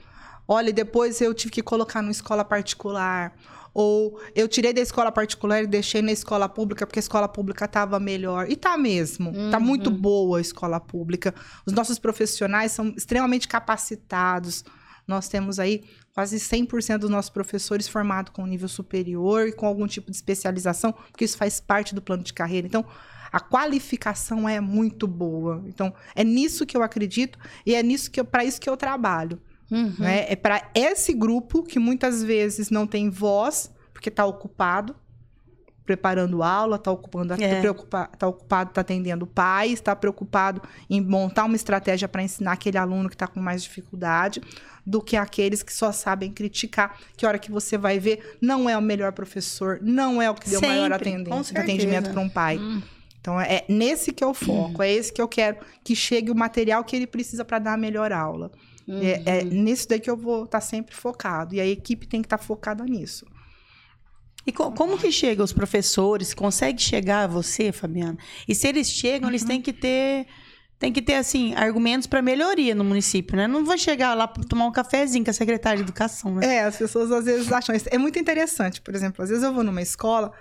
Olha, depois eu tive que colocar numa escola particular. Ou eu tirei da escola particular e deixei na escola pública porque a escola pública estava melhor. E tá mesmo. Tá muito boa a escola pública. Os nossos profissionais são extremamente capacitados. Nós temos aí quase 100% dos nossos professores formados com nível superior e com algum tipo de especialização, porque isso faz parte do plano de carreira. Então, a qualificação é muito boa. Então, é nisso que eu acredito e é nisso que para isso que eu trabalho. Uhum. né? É para esse grupo que muitas vezes não tem voz, porque está ocupado, preparando aula, está ocupando, É. preocupa, tá ocupado, está atendendo pais, está preocupado em montar uma estratégia para ensinar aquele aluno que está com mais dificuldade, do que aqueles que só sabem criticar, que a hora que você vai ver, não é o melhor professor, não é o que deu Sempre, maior atendimento, para um pai. Hum. Então é nesse que eu foco, é esse que eu quero que chegue o material que ele precisa para dar a melhor aula. É, é nisso daí que eu vou estar sempre focado. E a equipe tem que estar focada nisso. E co- como que chega os professores? Consegue chegar a você, Fabiana? E se eles chegam, eles têm que ter tem que ter assim argumentos para melhoria no município, né? Não vai chegar lá para tomar um cafezinho com a secretária de educação, né? É, as pessoas às vezes acham isso. É muito interessante. Por exemplo, às vezes eu vou numa escola.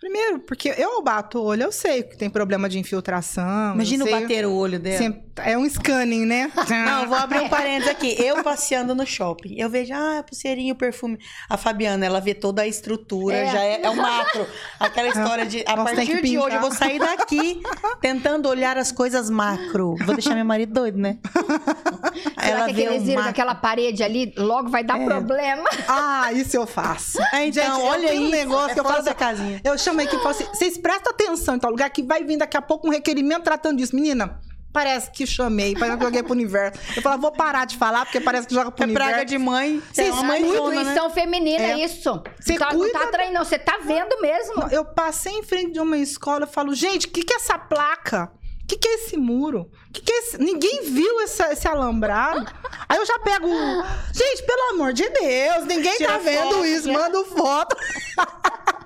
Primeiro, porque eu bato o olho, eu sei que tem problema de infiltração. Imagina eu bater o olho dela. sempre- é um scanning, né? Não, vou abrir um parênteses aqui. Eu passeando no shopping, eu vejo, ah, a pulseirinha, o perfume. A Fabiana, ela vê toda a estrutura, É. já é, é um macro. Aquela história de, a Nossa, partir de hoje, eu vou sair daqui tentando olhar as coisas macro. Vou deixar meu marido doido, né? Será que aqueles viram macro. aquela parede ali logo vai dar É. problema? Ah, isso eu faço. É, então, Gente, olha tenho um negócio é que eu fora da casinha. Eu chamo a equipe e falo assim: vocês prestam atenção em tal lugar que vai vir daqui a pouco um requerimento tratando disso. Menina, parece que chamei, parece que joguei pro universo. Eu falo, vou parar de falar, porque parece que joga pro É universo. praga de mãe. Vocês é uma mãe zona, né? Intuição feminina, É. isso. Você não, tá, não cuida tá traindo, não. Você tá vendo mesmo. Eu passei em frente de uma escola e falo, gente, o que, que é essa placa? O que, que é esse muro? Que que é esse... Ninguém viu essa- esse alambrado. Aí eu já pego. Gente, pelo amor de Deus, ninguém Tira tá vendo foto, isso. né? Manda foto.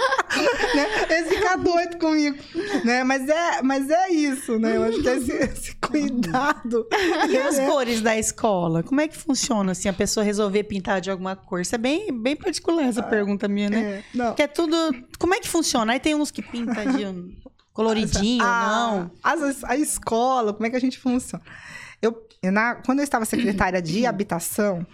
né? Eles ficam doidos comigo. Né? Mas, é, mas é isso, né? Eu acho que esse, esse cuidado. E as né? cores da escola? Como é que funciona, assim, a pessoa resolver pintar de alguma cor? Isso é bem, bem particular, essa pergunta minha, né? É, não. Porque é tudo... Como é que funciona? Aí tem uns que pintam de um coloridinho, a, não. as- a escola, como é que a gente funciona? Eu, eu na- quando eu estava secretária de habitação,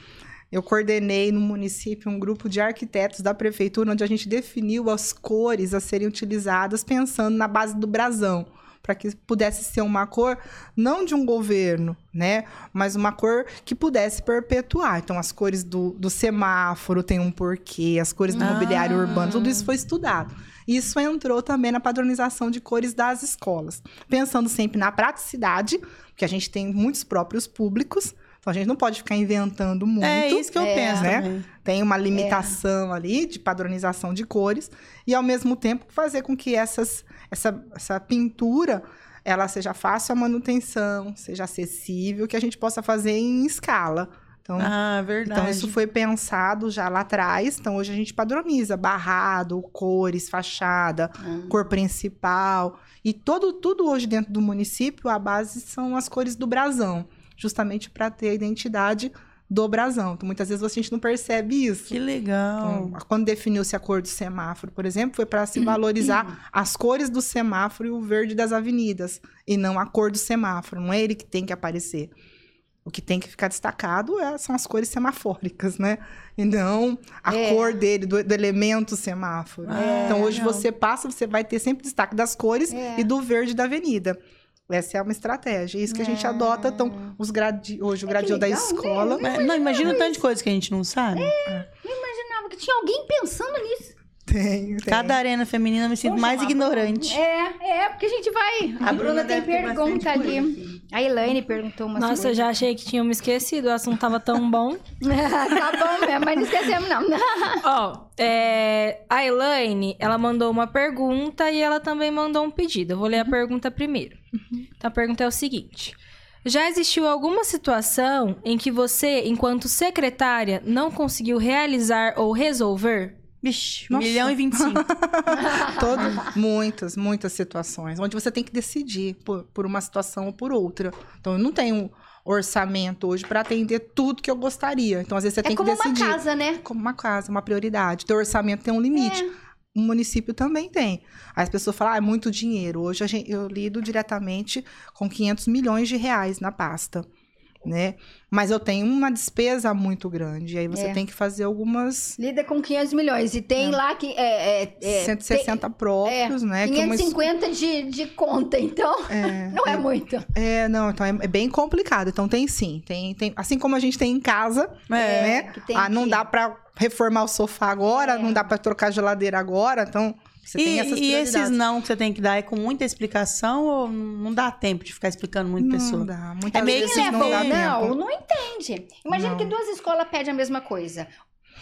eu coordenei no município um grupo de arquitetos da prefeitura, onde a gente definiu as cores a serem utilizadas pensando na base do brasão, para que pudesse ser uma cor não de um governo, né, mas uma cor que pudesse perpetuar. Então, as cores do, do semáforo tem um porquê, as cores do Ah. mobiliário urbano, tudo isso foi estudado. Isso entrou também na padronização de cores das escolas, pensando sempre na praticidade, porque a gente tem muitos próprios públicos, então a gente não pode ficar inventando muito. É isso que eu É. penso Né? também. Tem uma limitação ali de padronização de cores e ao mesmo tempo fazer com que essas, essa, essa pintura ela seja fácil a manutenção, seja acessível, que a gente possa fazer em escala. Então, Ah, verdade. então, isso foi pensado já lá atrás. Então, hoje a gente padroniza barrado, cores, fachada, Ah. cor principal. E todo, tudo hoje dentro do município, a base são as cores do brasão. Justamente para ter a identidade do brasão. Então, muitas vezes a gente não percebe isso. Que legal. Então, quando definiu-se a cor do semáforo, por exemplo, foi para se valorizar as cores do semáforo e o verde das avenidas, e não a cor do semáforo. Não é ele que tem que aparecer. O que tem que ficar destacado é- são as cores semafóricas, né? E não a É. cor dele, do, do elemento semáforo. É, então, hoje legal. você passa, você vai ter sempre destaque das cores É. e do verde da avenida. Essa é uma estratégia. É isso que a gente adota. Então, os gradi... hoje o É da né? escola. Mas, não, imagina o tanto de coisa que a gente não sabe. imaginava que tinha alguém pensando nisso. Tem, tem. Cada arena feminina eu me sinto Poxa, mais uma- ignorante. É, é, porque a gente vai. A, Bruna, tem pergunta ali. A Elaine perguntou umas Nossa, eu já achei que tinham me esquecido, o assunto tava tão bom. tá bom mesmo, mas não esquecemos, não. Ó, é, a Elaine, ela mandou uma pergunta e ela também mandou um pedido. Eu vou ler a pergunta primeiro. Então, a pergunta é o seguinte. Já existiu alguma situação em que você, enquanto secretária, não conseguiu realizar ou resolver? Vixe, Nossa. milhão e vinte e cinco. Muitas, muitas situações, onde você tem que decidir por, por uma situação ou por outra. Então, eu não tenho orçamento hoje para atender tudo que eu gostaria. Então, às vezes, você É tem como que decidir. uma casa, né? Como uma casa, uma prioridade. Teu orçamento tem um limite. O município também tem. Aí as pessoas falam, ah, é muito dinheiro. Hoje a gente- eu lido diretamente com 500 milhões de reais na pasta, né? Mas eu tenho uma despesa muito grande. Aí você É. tem que fazer algumas Lida com 500 milhões. E tem lá que. É, é, é, 160 próprios, né? tem que uma 550 de, de conta, então. É, Não é muito. É, não, então é, é bem complicado. Então tem sim, tem, tem, assim como a gente tem em casa, É. né? tem ah, não que- dá pra reformar o sofá agora, É. não dá pra trocar a geladeira agora, então você tem E, essas e esses não que você tem que dar é com muita explicação ou não dá tempo de ficar explicando muito Não pessoa? dá, muitas É meio que não dá leva, não, tempo. não entende. Imagina Não. que duas escolas pedem a mesma coisa.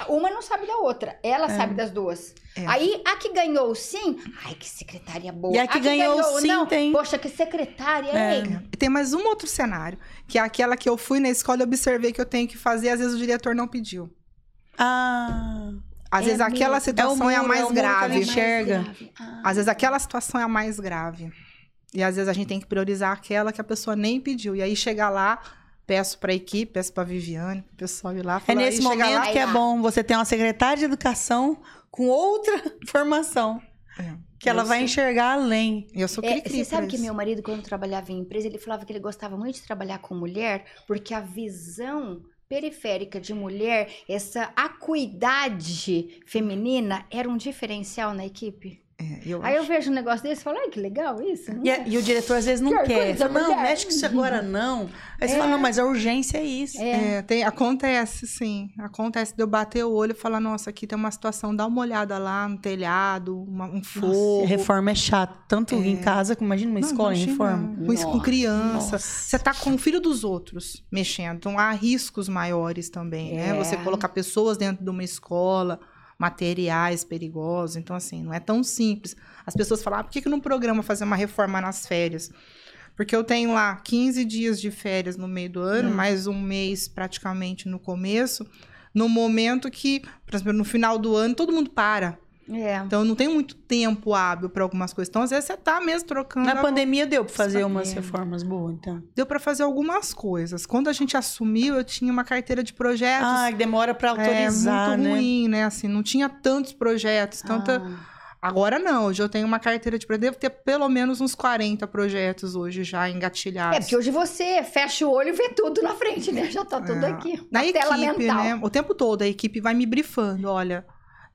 Uma não sabe da outra, ela sabe das duas. É. Aí a que ganhou sim, ai que secretária boa. E a que ganhou o sim não, tem- Poxa, que secretária, É. hein? E tem mais um outro cenário, que é aquela que eu fui na escola e observei que eu tenho que fazer, às vezes o diretor não pediu. Ah, Às É vezes aquela mesmo. situação é, a muro, mais é o que ela grave. enxerga. Mais grave. Ah. Às vezes aquela situação é a mais grave. E às vezes a gente tem que priorizar aquela que a pessoa nem pediu. E aí chegar lá, peço pra equipe, peço pra Viviane, pro pessoal ir lá. é falar, nesse e chegar momento lá, que é lá. bom você ter uma secretária de educação com outra formação. É, Que ela vai enxergar além. Eu sou É, cri-cri você sabe que meu marido, quando trabalhava em empresa, ele falava que ele gostava muito de trabalhar com mulher, porque a visão periférica de mulher, essa acuidade feminina, era um diferencial na equipe. É, eu Aí eu acho- vejo um negócio desse e falo, ai, que legal isso. E, a- e o diretor às vezes não Que quer. Fala, não, mulher. mexe com isso agora não. Aí você É. fala, não, mas a urgência é isso. É. É, tem, acontece, sim. Acontece de eu bater o olho e falar, nossa, aqui tem uma situação, dá uma olhada lá no telhado, uma- um Nossa, fogo. reforma é chato. Tanto em casa como imagina uma Não, escola em reforma. Com isso com Nossa, criança. nossa. Você tá com o filho dos outros mexendo. Então há riscos maiores também, né? É. Você colocar pessoas dentro de uma escola, materiais perigosos. Então, assim, não é tão simples. As pessoas falam, ah, por que, que não programa fazer uma reforma nas férias? Porque eu tenho lá 15 dias de férias no meio do ano, Hum. mais um mês praticamente no começo, no momento que, por exemplo, no final do ano, todo mundo para. É. Então, eu não tenho muito tempo hábil para algumas coisas. Então, às vezes, você tá mesmo trocando. Na pandemia deu pra fazer umas reformas boas, então. deu para fazer algumas coisas. Quando a gente assumiu, eu tinha uma carteira de projetos Ah, demora pra é, autorizar, muito né? ruim, né? Assim, não tinha tantos projetos, tanta Ah. Agora não, hoje eu tenho uma carteira de devo ter pelo menos uns 40 projetos hoje já engatilhados. É, porque hoje você fecha o olho e vê tudo na frente, né? Já tá tudo É. aqui. Na Na equipe, tela mental. né? O tempo todo a equipe vai me brifando, olha.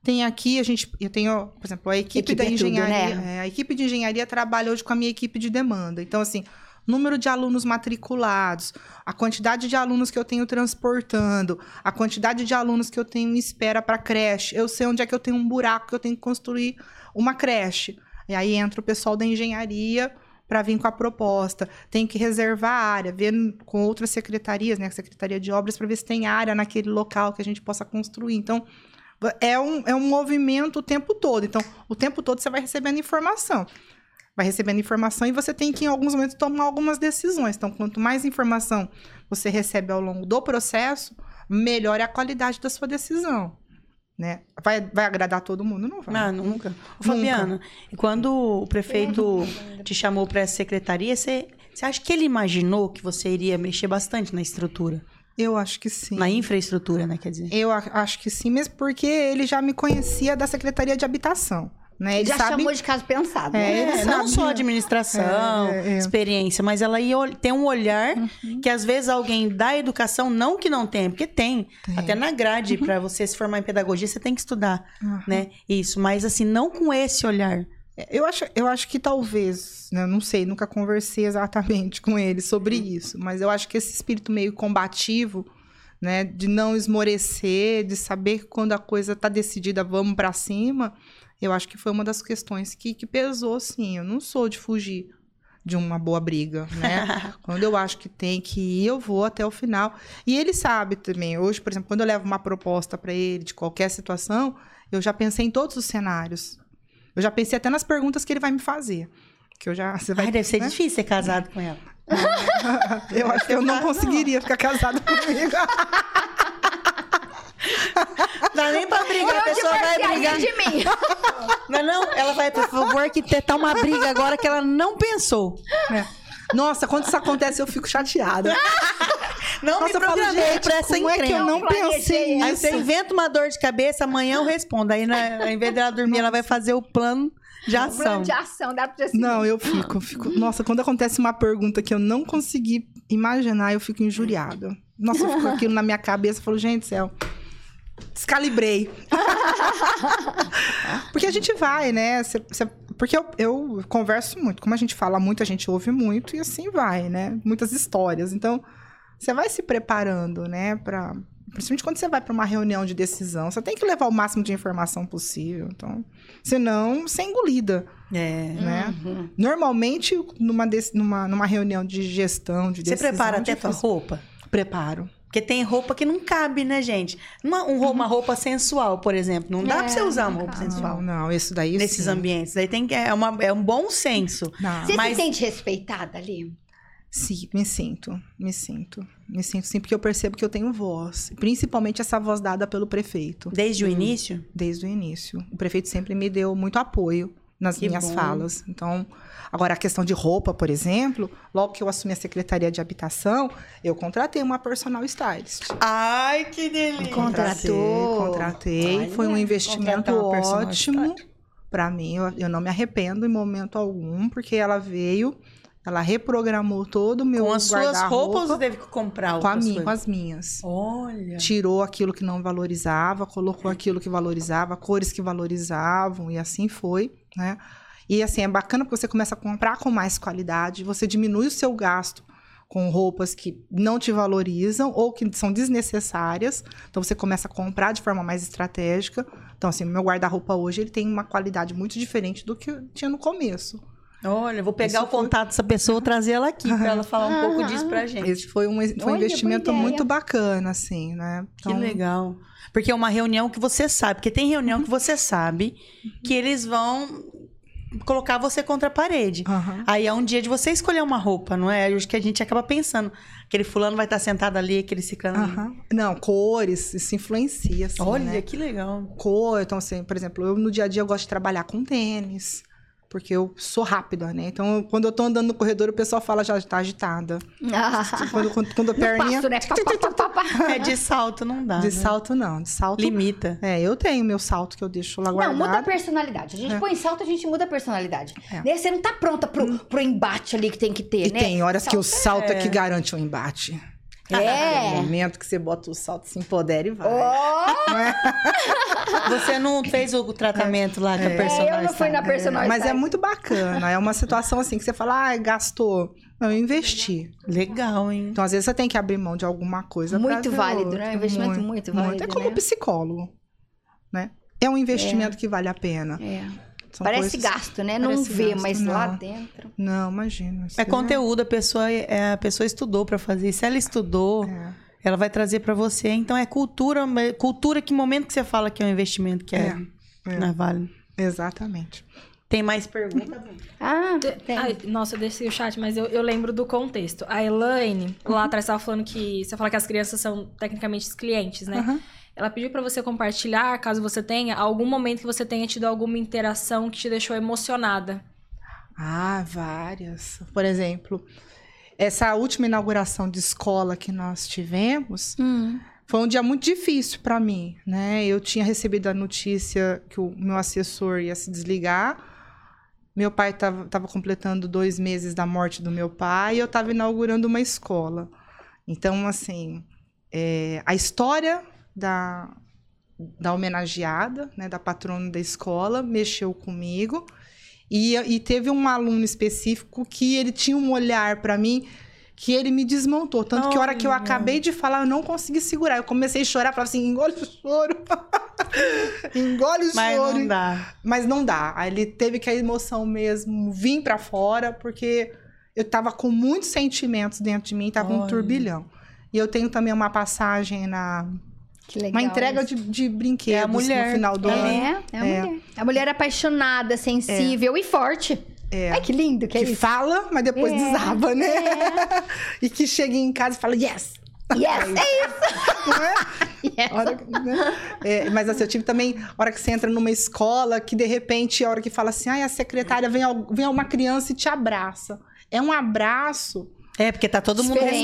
Tem aqui, a gente. Eu tenho, por exemplo, a equipe, Equipe da é tudo, engenharia. né? é, a equipe de engenharia trabalha hoje com a minha equipe de demanda. Então, assim, número de alunos matriculados, a quantidade de alunos que eu tenho transportando, a quantidade de alunos que eu tenho em espera para creche. Eu sei onde é que eu tenho um buraco que eu tenho que construir uma creche. E aí entra o pessoal da engenharia para vir com a proposta. Tem que reservar a área, ver com outras secretarias, né? a Secretaria de Obras, para ver se tem área naquele local que a gente possa construir. Então, é um, é um movimento o tempo todo. Então, o tempo todo você vai recebendo informação. Vai recebendo informação e você tem que, em alguns momentos, tomar algumas decisões. Então, quanto mais informação você recebe ao longo do processo, melhor é a qualidade da sua decisão. Né? Vai, vai agradar todo mundo? Não vai. Não, nunca. Ô, Fabiana, e quando o prefeito te chamou para essa secretaria, você, você acha que ele imaginou que você iria mexer bastante na estrutura? Eu acho que sim. Na infraestrutura, né? Quer dizer. Eu acho que sim, mesmo porque ele já me conhecia da Secretaria de Habitação. Né? Ele Já sabe... chamou de caso pensado. É, né? É, não só administração, É, é, é. experiência, mas ela ia tem um olhar Uhum. que às vezes alguém da educação, não que não tem, porque tem. Tem. Uhum. Até na grade, para você se formar em pedagogia, você tem que estudar, Aham. né? Isso, mas assim, não com esse olhar. Eu acho, eu acho que talvez, né, não sei, nunca conversei exatamente com ele sobre isso, mas eu acho que esse espírito meio combativo, né, de não esmorecer, de saber que quando a coisa tá decidida, vamos para cima, eu acho que foi uma das questões que, que pesou, sim. Eu não sou de fugir de uma boa briga, né? quando eu acho que tem que ir, eu vou até o final. E ele sabe também. Hoje, por exemplo, quando eu levo uma proposta para ele de qualquer situação, eu já pensei em todos os cenários. Eu já pensei até nas perguntas que ele vai me fazer. Que eu já. Você vai, Ai, deve ser né? difícil ser casado com ela. Eu acho que eu não Não. conseguiria ficar casado comigo. Dá nem pra brigar, a Eu pessoa vai brigar. de mim. Não, não, ela vai, por favor, arquitetar uma briga agora que ela não pensou. É. Nossa, quando isso acontece, eu fico chateada. Não Nossa, me eu falo, programei gente, pra essa como é que eu encrenca. não planejei pensei Aí nisso? você inventa uma dor de cabeça, amanhã eu respondo. Aí, na, ao invés dela dormir, ela vai fazer o plano de ação. plano de ação, dá pra assim. Não, eu fico, eu fico. Nossa, quando acontece uma pergunta que eu não consegui imaginar, eu fico injuriada. Nossa, eu fico aquilo na minha cabeça, eu falo, gente do céu. Descalibrei. porque a gente vai, né? Cê- cê- porque eu, eu converso muito. Como a gente fala muito, a gente ouve muito e assim vai, né? Muitas histórias. Então, você vai se preparando, né? Pra, principalmente quando você vai para uma reunião de decisão, você tem que levar o máximo de informação possível. Então, senão, você é engolida É. né? Uhum. Normalmente, numa, numa, numa reunião de gestão, de Você decisão... prepara até tua difícil. roupa? Preparo. Porque tem roupa que não cabe, né, gente? Uma, um uma roupa sensual, por exemplo. Não dá É, pra você usar uma não roupa cabe. sensual Não, não, isso daí nesses sim. ambientes. Aí tem que. É, uma, é um bom senso. Não. Você Mas- se sente respeitada ali? Sim, me sinto, me sinto. Me sinto sim, porque eu percebo que eu tenho voz. Principalmente essa voz dada pelo prefeito, Desde o início? desde o início. O prefeito sempre me deu muito apoio nas Que minhas bom. falas. Então, agora a questão de roupa, por exemplo, logo que eu assumi a Secretaria de Habitação, eu contratei uma personal stylist. Ai, que delícia. Contratou. Contratei, Olha, foi um investimento ótimo para mim. Eu, eu não me arrependo em momento algum, porque ela veio, ela reprogramou todo o meu Com as suas roupas, você teve que comprar com, a minha, com as minhas. Olha. Tirou aquilo que não valorizava, colocou aquilo que valorizava, cores que valorizavam, e assim foi, né? E assim, é bacana porque você começa a comprar com mais qualidade, você diminui o seu gasto com roupas que não te valorizam ou que são desnecessárias. Então você começa a comprar de forma mais estratégica. Então assim, meu guarda-roupa hoje ele tem uma qualidade muito diferente do que tinha no começo. Olha, eu vou pegar Isso o foi- contato dessa pessoa e trazer ela aqui pra ela falar um pouco disso pra gente. Esse foi um, foi um investimento muito bacana, assim, né? Que legal. Porque é uma reunião que você sabe, porque tem reunião que você sabe que eles vão colocar você contra a parede. Aí é um dia de você escolher uma roupa, não é? Acho que a gente acaba pensando, aquele fulano vai estar sentado ali, aquele ciclano. Aham. Não, cores, isso influencia, assim, Olha, né? que legal. Cor, então assim, por exemplo, eu no dia a dia eu gosto de trabalhar com tênis, Porque eu sou rápida, né? Então, quando eu tô andando no corredor, o pessoal fala já tá agitada. Quando, quando, quando a perninha. passo, né? É de salto, não dá. De né? salto, não. De salto. Limita. É, eu tenho meu salto que eu deixo lá Não, guardado. muda a personalidade. A gente põe salto, a gente muda a personalidade. É. Né? Você não tá pronta pro, pro embate ali que tem que ter, E né? tem horas que o salto é é. que garante o embate. Tem É. momento que você bota o salto, se empodera e vai. Ó, Não é? Você não fez o tratamento lá com a é, personal eu não fui na personal Mas é muito bacana. É uma situação assim que você fala, ah, gastou. Não, eu investi. Legal, hein? Então, às vezes, você tem que abrir mão de alguma coisa. pra Muito válido, outra. né? Um investimento muito válido, É como né? psicólogo, né? É um investimento que vale a pena. É. São Parece coisas- gasto, né? Não Parece vê, gasto, mas lá não. dentro. Não, imagina. É conteúdo, a pessoa, é, a pessoa estudou pra fazer. E Se ela estudou, É. ela vai trazer pra você. Então é cultura, cultura que momento que você fala que é um investimento que é, É, é. não é válido. Exatamente. Tem mais perguntas? Ah, tem. Ai, nossa, eu desci o chat, mas eu, eu lembro do contexto. A Elaine, lá atrás, estava falando que. Você fala que as crianças são tecnicamente os clientes, né? Aham. Ela pediu pra você compartilhar, caso você tenha, algum momento que você tenha tido alguma interação que te deixou emocionada. Ah, várias. Por exemplo, essa última inauguração de escola que nós tivemos Hum. foi um dia muito difícil para mim, né? Eu tinha recebido a notícia que o meu assessor ia se desligar. Meu pai estava completando dois meses da morte do meu pai e eu estava inaugurando uma escola. Então, assim, é, a história da, da homenageada, né, da patrona da escola, mexeu comigo. E, e teve um aluno específico que ele tinha um olhar para mim que ele me desmontou. Tanto que a hora que eu acabei de falar, eu não consegui segurar. Eu comecei a chorar, falava assim, engole o choro. engole o Mas choro. não dá. Mas não dá. Aí ele teve que a emoção mesmo vir pra fora, porque eu tava com muitos sentimentos dentro de mim, tava um Olha. turbilhão. E eu tenho também uma passagem na. Que legal. Uma entrega de, de brinquedos É a mulher no final do ano. É, é a mulher. A mulher apaixonada, sensível e forte. É. Ai, que lindo que é Que isso. fala, mas depois É, desaba, né? É. E que chega em casa e fala, yes! Yes, é isso. Não é? Yes. Hora né? É, mas assim, eu tive também, a hora que você entra numa escola, que de repente, a hora que fala assim, ai, a secretária vem, vem uma criança e te abraça. É um abraço, É, porque tá todo mundo né?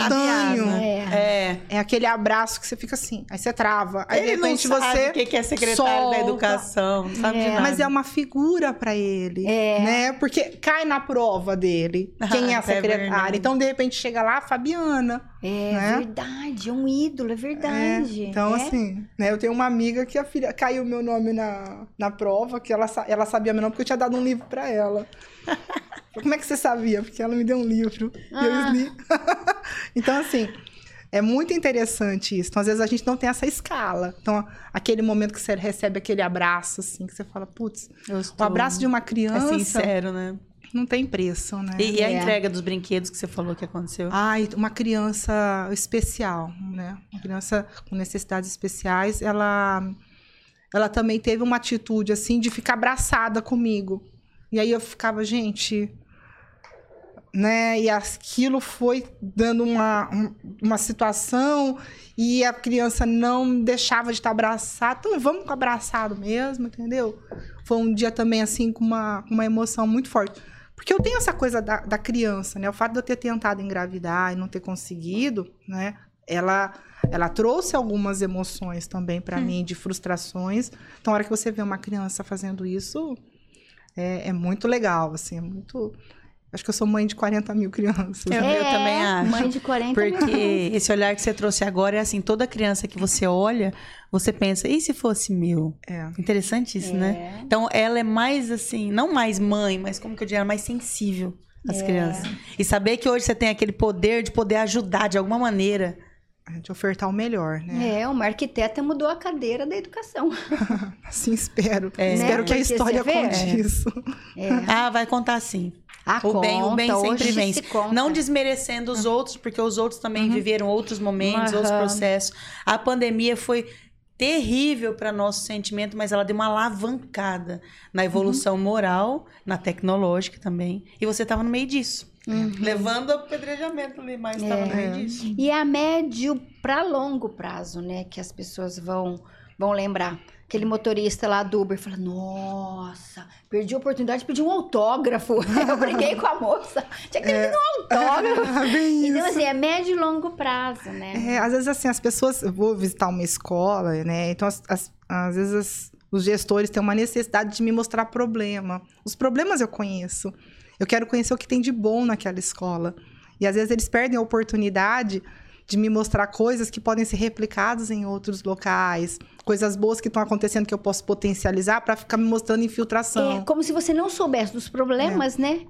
É. É. é aquele abraço que você fica assim, aí você trava, aí Ele de repente não sabe você. o que que é secretário da solta. educação, não sabe de nada. Mas é uma figura pra ele, É. né? Porque cai na prova dele quem é a É secretária. então, de repente, chega lá a Fabiana. É Né? verdade, é um ídolo, é É, verdade. então, É. assim, né? Eu tenho uma amiga que a filha caiu meu nome na, na prova, que ela, ela sabia meu nome porque eu tinha dado um livro pra ela. Como é que você sabia? Porque ela me deu um livro e Ah. eu li. então, assim, é muito interessante isso. Então, às vezes a gente não tem essa escala. Então, aquele momento que você recebe aquele abraço, assim, que você fala, putz, Eu o estou- abraço de uma É criança sincero, né? não tem preço, né? E, e a É. entrega dos brinquedos que você falou que aconteceu? Ai, uma criança especial, né? Uma criança com necessidades especiais, ela ela também teve uma atitude assim de ficar abraçada comigo. E aí eu ficava, gente, né? E aquilo foi dando uma, um- uma situação e a criança não deixava de estar abraçada. Então vamos com abraçado mesmo, entendeu? Foi um dia também assim com uma, uma emoção muito forte. Porque eu tenho essa coisa da, da criança, né? O fato de eu ter tentado engravidar e não ter conseguido, né? Ela, ela trouxe algumas emoções também pra mim, de frustrações. Então, a hora que você vê uma criança fazendo isso, é, é muito legal, assim, é muito... Acho que eu sou mãe de 40 mil crianças. Eu- né? eu também acho. Mãe de 40 mil. Porque esse olhar que você trouxe agora é assim, toda criança que você olha, você pensa, e se fosse meu? É. Interessante isso, né? É. Então ela é mais assim, não mais mãe, mas como que eu diria, mais sensível às crianças. E saber que hoje você tem aquele poder de poder ajudar de alguma maneira. De ofertar o melhor, né? É, uma arquiteta mudou a cadeira da educação. Assim espero. É. Espero que a Porque história conte É. isso. Ah, vai contar sim. Ah, O bem, o bem sempre vence. se. Não desmerecendo os outros, porque os outros também viveram outros momentos, outros Aham. processos. A pandemia foi terrível para nosso sentimento, mas ela deu uma alavancada na evolução moral, na tecnológica também. E você estava no meio disso. Levando o apedrejamento ali, mas estava no meio disso. E é a médio para longo prazo, né, que as pessoas vão vão lembrar aquele motorista lá do Uber fala: Nossa, perdi a oportunidade de pedir um autógrafo. Eu briguei com a moça. Tinha que pedir um autógrafo. Bem Então, isso. assim, é médio e longo prazo, né? É, às vezes, assim, as pessoas... Eu vou visitar uma escola, né? Então, as- as- às vezes, as- os gestores têm uma necessidade de me mostrar problema. Os problemas eu conheço. Eu quero conhecer o que tem de bom naquela escola. E, às vezes, eles perdem a oportunidade de me mostrar coisas que podem ser replicadas em outros locais. Coisas boas que estão acontecendo que eu posso potencializar para ficar me mostrando infiltração. É como se você não soubesse dos problemas, né?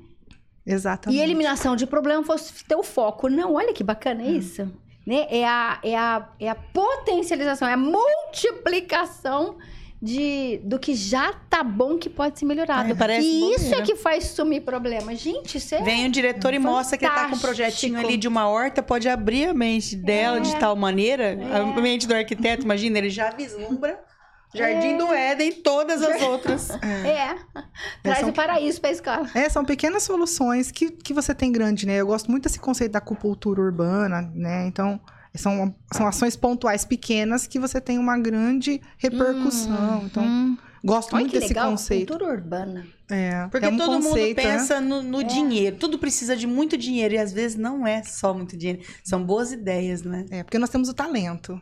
Exatamente. E eliminação de problema fosse ter o foco. Não, olha que bacana Hum. isso. Né? É, a, é, a, é a potencialização, é a multiplicação de, do que já tá bom que pode ser melhorado. É, parece e isso é que faz sumir problema. Gente, isso é. Vem o diretor e mostra que ele tá com um projetinho ali de uma horta, pode abrir a mente dela de tal maneira, a mente do arquiteto, imagina, ele já vislumbra Jardim do Éden, todas as outras. É. Traz são- o paraíso pra escola. É, são pequenas soluções que, que você tem grande, né? Eu gosto muito desse conceito da acupuntura urbana, né? Então, são, são ações pontuais pequenas que você tem uma grande repercussão. então, Hum. gosto Olha muito que desse legal, conceito. cultura urbana. É, Porque é um todo conceito, mundo né? pensa no, no dinheiro. Tudo precisa de muito dinheiro. E às vezes não é só muito dinheiro. São boas ideias, né? É, porque nós temos o talento.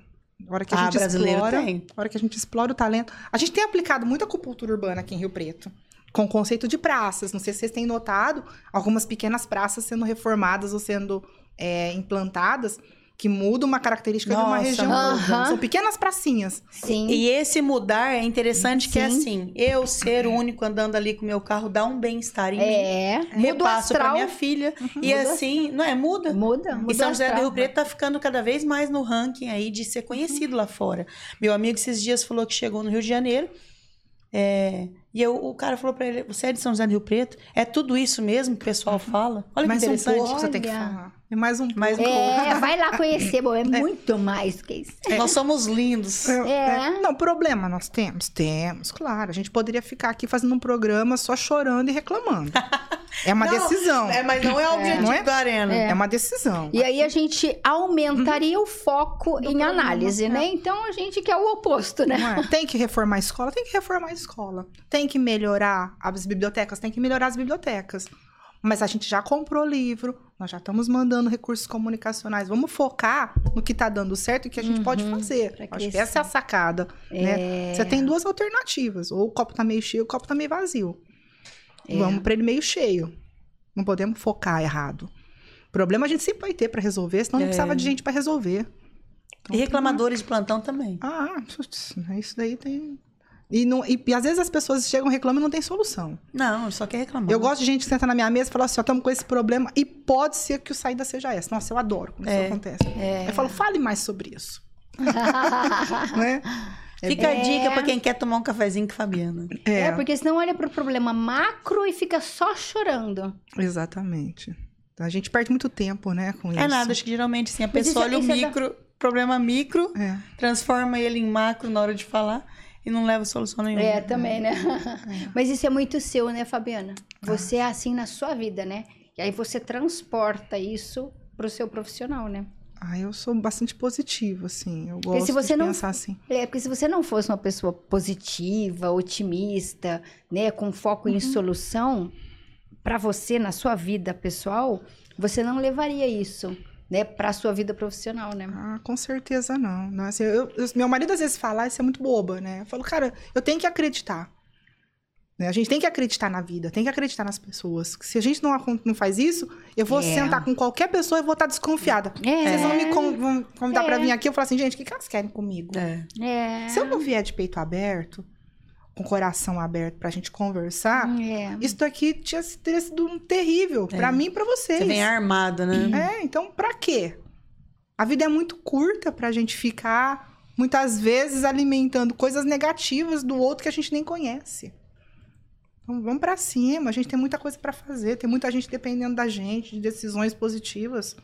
A hora que a Ah, gente brasileiro explora, tem. a hora que a gente explora o talento. A gente tem aplicado muita acupuntura urbana aqui em Rio Preto. Com o conceito de praças. Não sei se vocês têm notado algumas pequenas praças sendo reformadas ou sendo é, implantadas que mudam uma característica de uma Nossa, região. aham. São pequenas pracinhas. Sim. E esse mudar é interessante que é Sim. assim, eu ser o único andando ali com o meu carro dá um bem-estar em mim. É. Muda o Repasso pra astral. minha filha. E Muda. assim, não é? Muda. Muda, muda E São José do astral. Rio Preto tá ficando cada vez mais no ranking aí de ser conhecido lá fora. Meu amigo esses dias falou que chegou no Rio de Janeiro. é, e eu, o cara falou pra ele: Você é de São José do Rio Preto? É tudo isso mesmo que o pessoal fala? Olha que mais um interessante. pouco você tem que falar. É mais um Mais um pouco. É, vai lá conhecer, bom, é muito mais que isso. Nós somos lindos. É, É. é. Não, problema nós temos? Temos, claro. A gente poderia ficar aqui fazendo um programa só chorando e reclamando. É uma Não, decisão. É, mas não é o objetivo Não é? da arena. É uma decisão. E aí a gente aumentaria o foco em análise, né? Então a gente quer o oposto, né? Não é? Tem que reformar a escola? Tem que reformar a escola. Tem que melhorar as bibliotecas? Tem que melhorar as bibliotecas. Mas a gente já comprou livro, nós já estamos mandando recursos comunicacionais. Vamos focar no que está dando certo e que a gente pode fazer. Acho que essa é a sacada. Né? Você tem duas alternativas. Ou o copo tá meio cheio, ou o copo tá meio vazio. É. Vamos para ele meio cheio. Não podemos focar errado. Problema a gente sempre vai ter para resolver, senão não É. precisava de gente para resolver. E reclamadores de plantão também. Ah, isso daí tem. E, não, e, e às vezes as pessoas chegam reclamando e não tem solução. Não, só quer reclamar. Eu gosto de gente que senta na minha mesa e fala assim: ó, estamos com esse problema e pode ser que o saída seja essa. Nossa, eu adoro quando É. isso acontece. Eu falo, fale mais sobre isso. né? Fica a dica pra quem quer tomar um cafezinho com Fabiana. É, porque senão olha pro problema macro e fica só chorando. Exatamente. A gente perde muito tempo, né, com isso. É nada, acho que geralmente assim, a pessoa isso- olha o é da- micro, problema micro, É. transforma ele em macro na hora de falar e não leva solução nenhuma. É, também, né? Mas isso é muito seu, né, Fabiana? Você é assim na sua vida, né? E aí você transporta isso pro seu profissional, né? Ah, eu sou bastante positivo, assim. Eu gosto se você de não- pensar assim. É, porque se você não fosse uma pessoa positiva, otimista, né, com foco Uhum. em solução, para você na sua vida pessoal, você não levaria isso, né, para sua vida profissional, né? Ah, com certeza não. não assim, eu- eu- meu marido às vezes fala, "Ah, isso é muito boba, né? Eu falo, cara, eu tenho que acreditar. Né? A gente tem que acreditar na vida, tem que acreditar nas pessoas. Se a gente não, não faz isso, eu vou É. sentar com qualquer pessoa e vou estar desconfiada. É. Vocês vão me con- vão convidar É. pra vir aqui, eu falo assim, gente, o que, que elas querem comigo? É. É. Se eu não vier de peito aberto, com o coração aberto pra gente conversar, É. isso daqui tinha, teria sido um terrível pra mim e pra vocês. Você vem armada, né? É, então pra quê? A vida é muito curta pra gente ficar, muitas vezes, alimentando coisas negativas do outro que a gente nem conhece. Então vamos pra cima, a gente tem muita coisa pra fazer, tem muita gente dependendo da gente, de decisões positivas.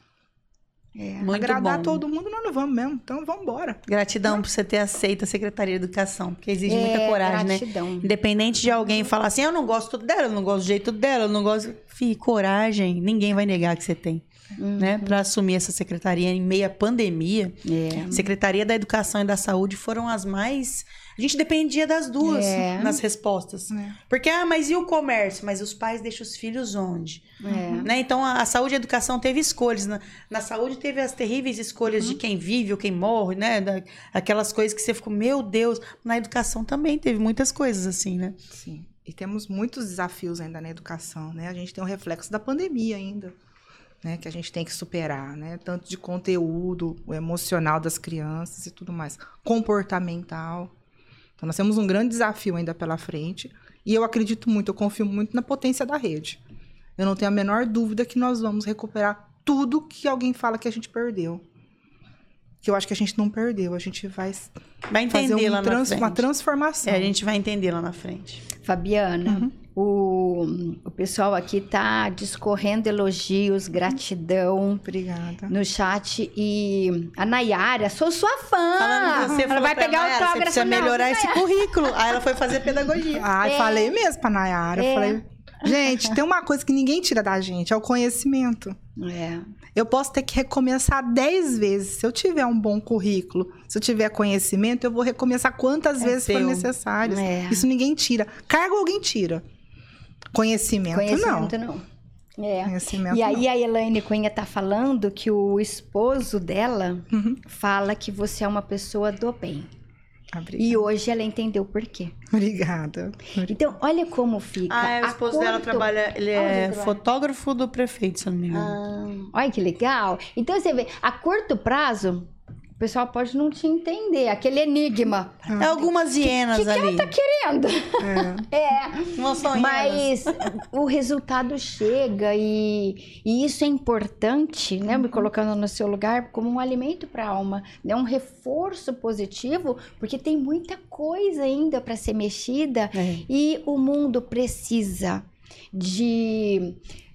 Muito Agradar bom. todo mundo nós não vamos mesmo, então vamos embora. Gratidão por você ter aceito a Secretaria de Educação, porque exige muita É, coragem, né? gratidão. Independente de alguém falar assim, eu não gosto dela, eu não gosto do jeito dela, eu não gosto. Fih, coragem, ninguém vai negar que você tem. né, para assumir essa secretaria em meia pandemia. É. Secretaria da Educação e da Saúde foram as mais. A gente dependia das duas É. nas respostas. É. Porque, ah, mas e o comércio? Mas os pais deixam os filhos onde? É. Né? Então, a, a saúde e a educação teve escolhas. Na, na saúde, teve as terríveis escolhas de quem vive ou quem morre, né? Da- aquelas coisas que você ficou, meu Deus. Na educação também teve muitas coisas assim, né? Sim. E temos muitos desafios ainda na educação, né? A gente tem um reflexo da pandemia ainda, né? Que a gente tem que superar, né? Tanto de conteúdo, o emocional das crianças e tudo mais. Comportamental. Então, nós temos um grande desafio ainda pela frente. E eu acredito muito, eu confio muito na potência da rede. Eu não tenho a menor dúvida que nós vamos recuperar tudo que alguém fala que a gente perdeu. Que eu acho que a gente não perdeu. A gente vai Vai fazer entender um lá na trans- frente. uma transformação. É, a gente vai entender lá na frente. Fabiana, o, o pessoal aqui tá discorrendo elogios, gratidão Obrigada. no chat e a Nayara, sou sua fã. Falando você ela falou vai pra pegar o Nayara, Você autógrafo precisa não, melhorar esse Nayara. currículo. Aí ela foi fazer pedagogia. Ai, É. falei mesmo pra Nayara. É. Eu falei, gente, tem uma coisa que ninguém tira da gente, é o conhecimento. É. Eu posso ter que recomeçar 10 vezes. Se eu tiver um bom currículo, se eu tiver conhecimento, eu vou recomeçar quantas É vezes for necessário. É. Isso ninguém tira. Cargo alguém tira. Conhecimento, não. Conhecimento não. É. Conhecimento E aí não. a Elaine Cunha tá falando que o esposo dela Uhum. fala que você é uma pessoa do bem. Obrigada. E hoje ela entendeu por quê. Obrigada. Então, olha como fica. Ah, é, o esposo dela trabalha, ele é trabalha? fotógrafo do prefeito, se eu não me engano. Ah, olha que legal. Então você vê, a curto prazo, pessoal pode não te entender, aquele enigma. É algumas hienas que que ela ali. tá querendo? É. É. Não são hienas. Mas o resultado chega e, e isso é importante, né? Me colocando no seu lugar como um alimento para a alma, né? Um reforço positivo, porque tem muita coisa ainda para ser mexida É. e o mundo precisa de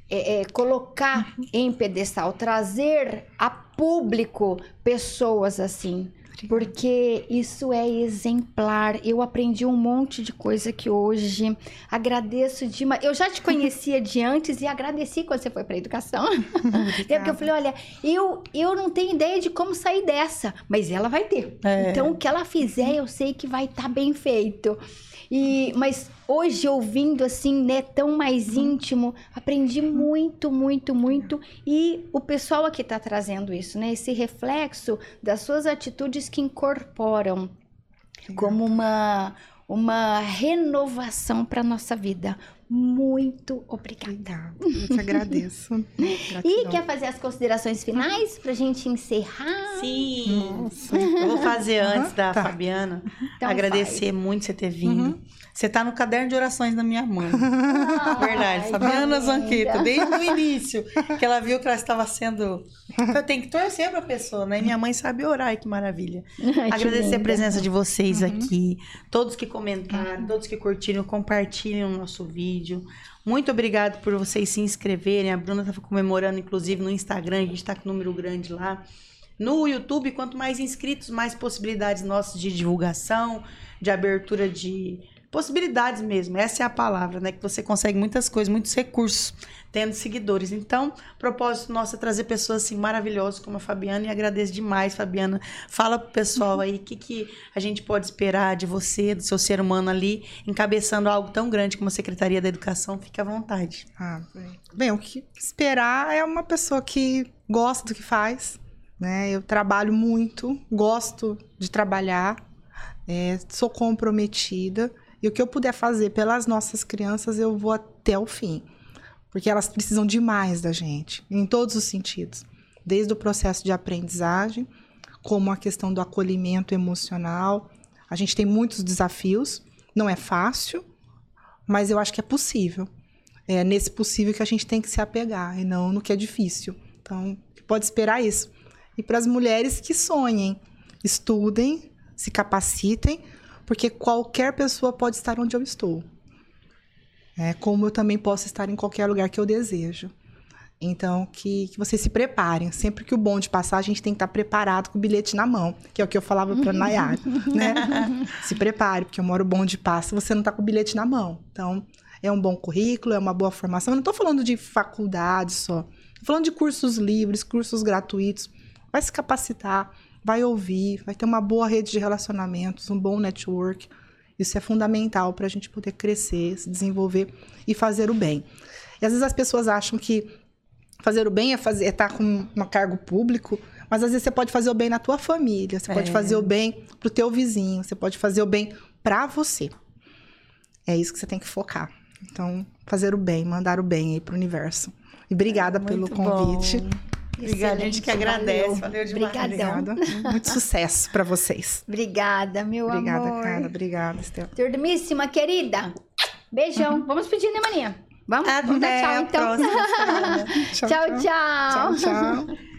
é, é, colocar em pedestal, trazer a público pessoas assim. Porque isso é exemplar. Eu aprendi um monte de coisa que hoje agradeço demais. Eu já te conhecia de antes e agradeci quando você foi para educação. É porque eu falei, olha, eu, eu não tenho ideia de como sair dessa, mas ela vai ter. É. Então, o que ela fizer, eu sei que vai estar bem feito. E, mas hoje, ouvindo assim, né, tão mais íntimo, aprendi muito, muito, muito. E o pessoal aqui tá trazendo isso, né? Esse reflexo das suas atitudes que incorporam como uma, uma renovação para nossa vida. Muito obrigada. Obrigada. Eu te agradeço. E quer fazer as considerações finais pra gente encerrar? Sim. Nossa. Eu vou fazer antes da tá. Fabiana. Então agradecer muito você ter vindo. Uhum. Você tá no caderno de orações da minha mãe. Ai, Verdade. que Fabiana. Zanqueta, desde o início, que ela viu que ela estava sendo. Eu tenho que torcer pra pessoa, né? E minha mãe sabe orar, e que maravilha. Ai, que Agradecer a linda. presença de vocês Uhum. aqui, todos que comentaram, todos que curtiram, compartilhem o nosso vídeo. Muito obrigado por vocês se inscreverem. A Bruna tá comemorando, inclusive, no Instagram, a gente tá com um número grande lá. No YouTube, quanto mais inscritos, mais possibilidades nossas de divulgação, de abertura de possibilidades mesmo. Essa é a palavra, né? Que você consegue muitas coisas, muitos recursos tendo seguidores. Então, propósito nosso é trazer pessoas assim maravilhosas como a Fabiana e agradeço demais, Fabiana. Fala pro pessoal aí o que, que a gente pode esperar de você, do seu ser humano ali, encabeçando algo tão grande como a Secretaria da Educação. Fique à vontade. Ah, bem. Bem, o que esperar é uma pessoa que gosta do que faz, né? Eu trabalho muito, gosto de trabalhar, é, sou comprometida e o que eu puder fazer pelas nossas crianças eu vou até o fim, porque elas precisam demais da gente, em todos os sentidos, desde o processo de aprendizagem, como a questão do acolhimento emocional. A gente tem muitos desafios, não é fácil, mas eu acho que é possível é nesse possível que a gente tem que se apegar e não no que é difícil. Então, pode esperar isso. E para as mulheres que sonhem, estudem, se capacitem, porque qualquer pessoa pode estar onde eu estou. É, como eu também posso estar em qualquer lugar que eu desejo. Então, que, que vocês se preparem. Sempre que o bonde passar, a gente tem que estar preparado com o bilhete na mão, que é o que eu falava para Nayara, né? se prepare, porque uma hora o bonde passa, você não está com o bilhete na mão. Então, é um bom currículo, é uma boa formação. Eu não estou falando de faculdade só. Estou Falando de cursos livres, cursos gratuitos, vai se capacitar, vai ouvir, vai ter uma boa rede de relacionamentos, um bom network. Isso é fundamental para a gente poder crescer, se desenvolver e fazer o bem. E às vezes as pessoas acham que fazer o bem é fazer é estar com um cargo público, mas às vezes você pode fazer o bem na tua família, você pode É. fazer o bem pro teu vizinho, você pode fazer o bem para você. É isso que você tem que focar. Então, fazer o bem, mandar o bem aí pro universo. E obrigada pelo Muito convite. bom. Obrigada, a gente que agradece. valeu. Valeu demais. Obrigadão. Obrigada. Muito sucesso para vocês. Obrigada, meu Obrigada, amor. cara. Obrigada, Estela. Turdumíssima, querida. Beijão. Vamos pedir, né, maninha? Vamos? Vamos dar Até tchau, então. próxima semana. tchau, tchau. Tchau, tchau.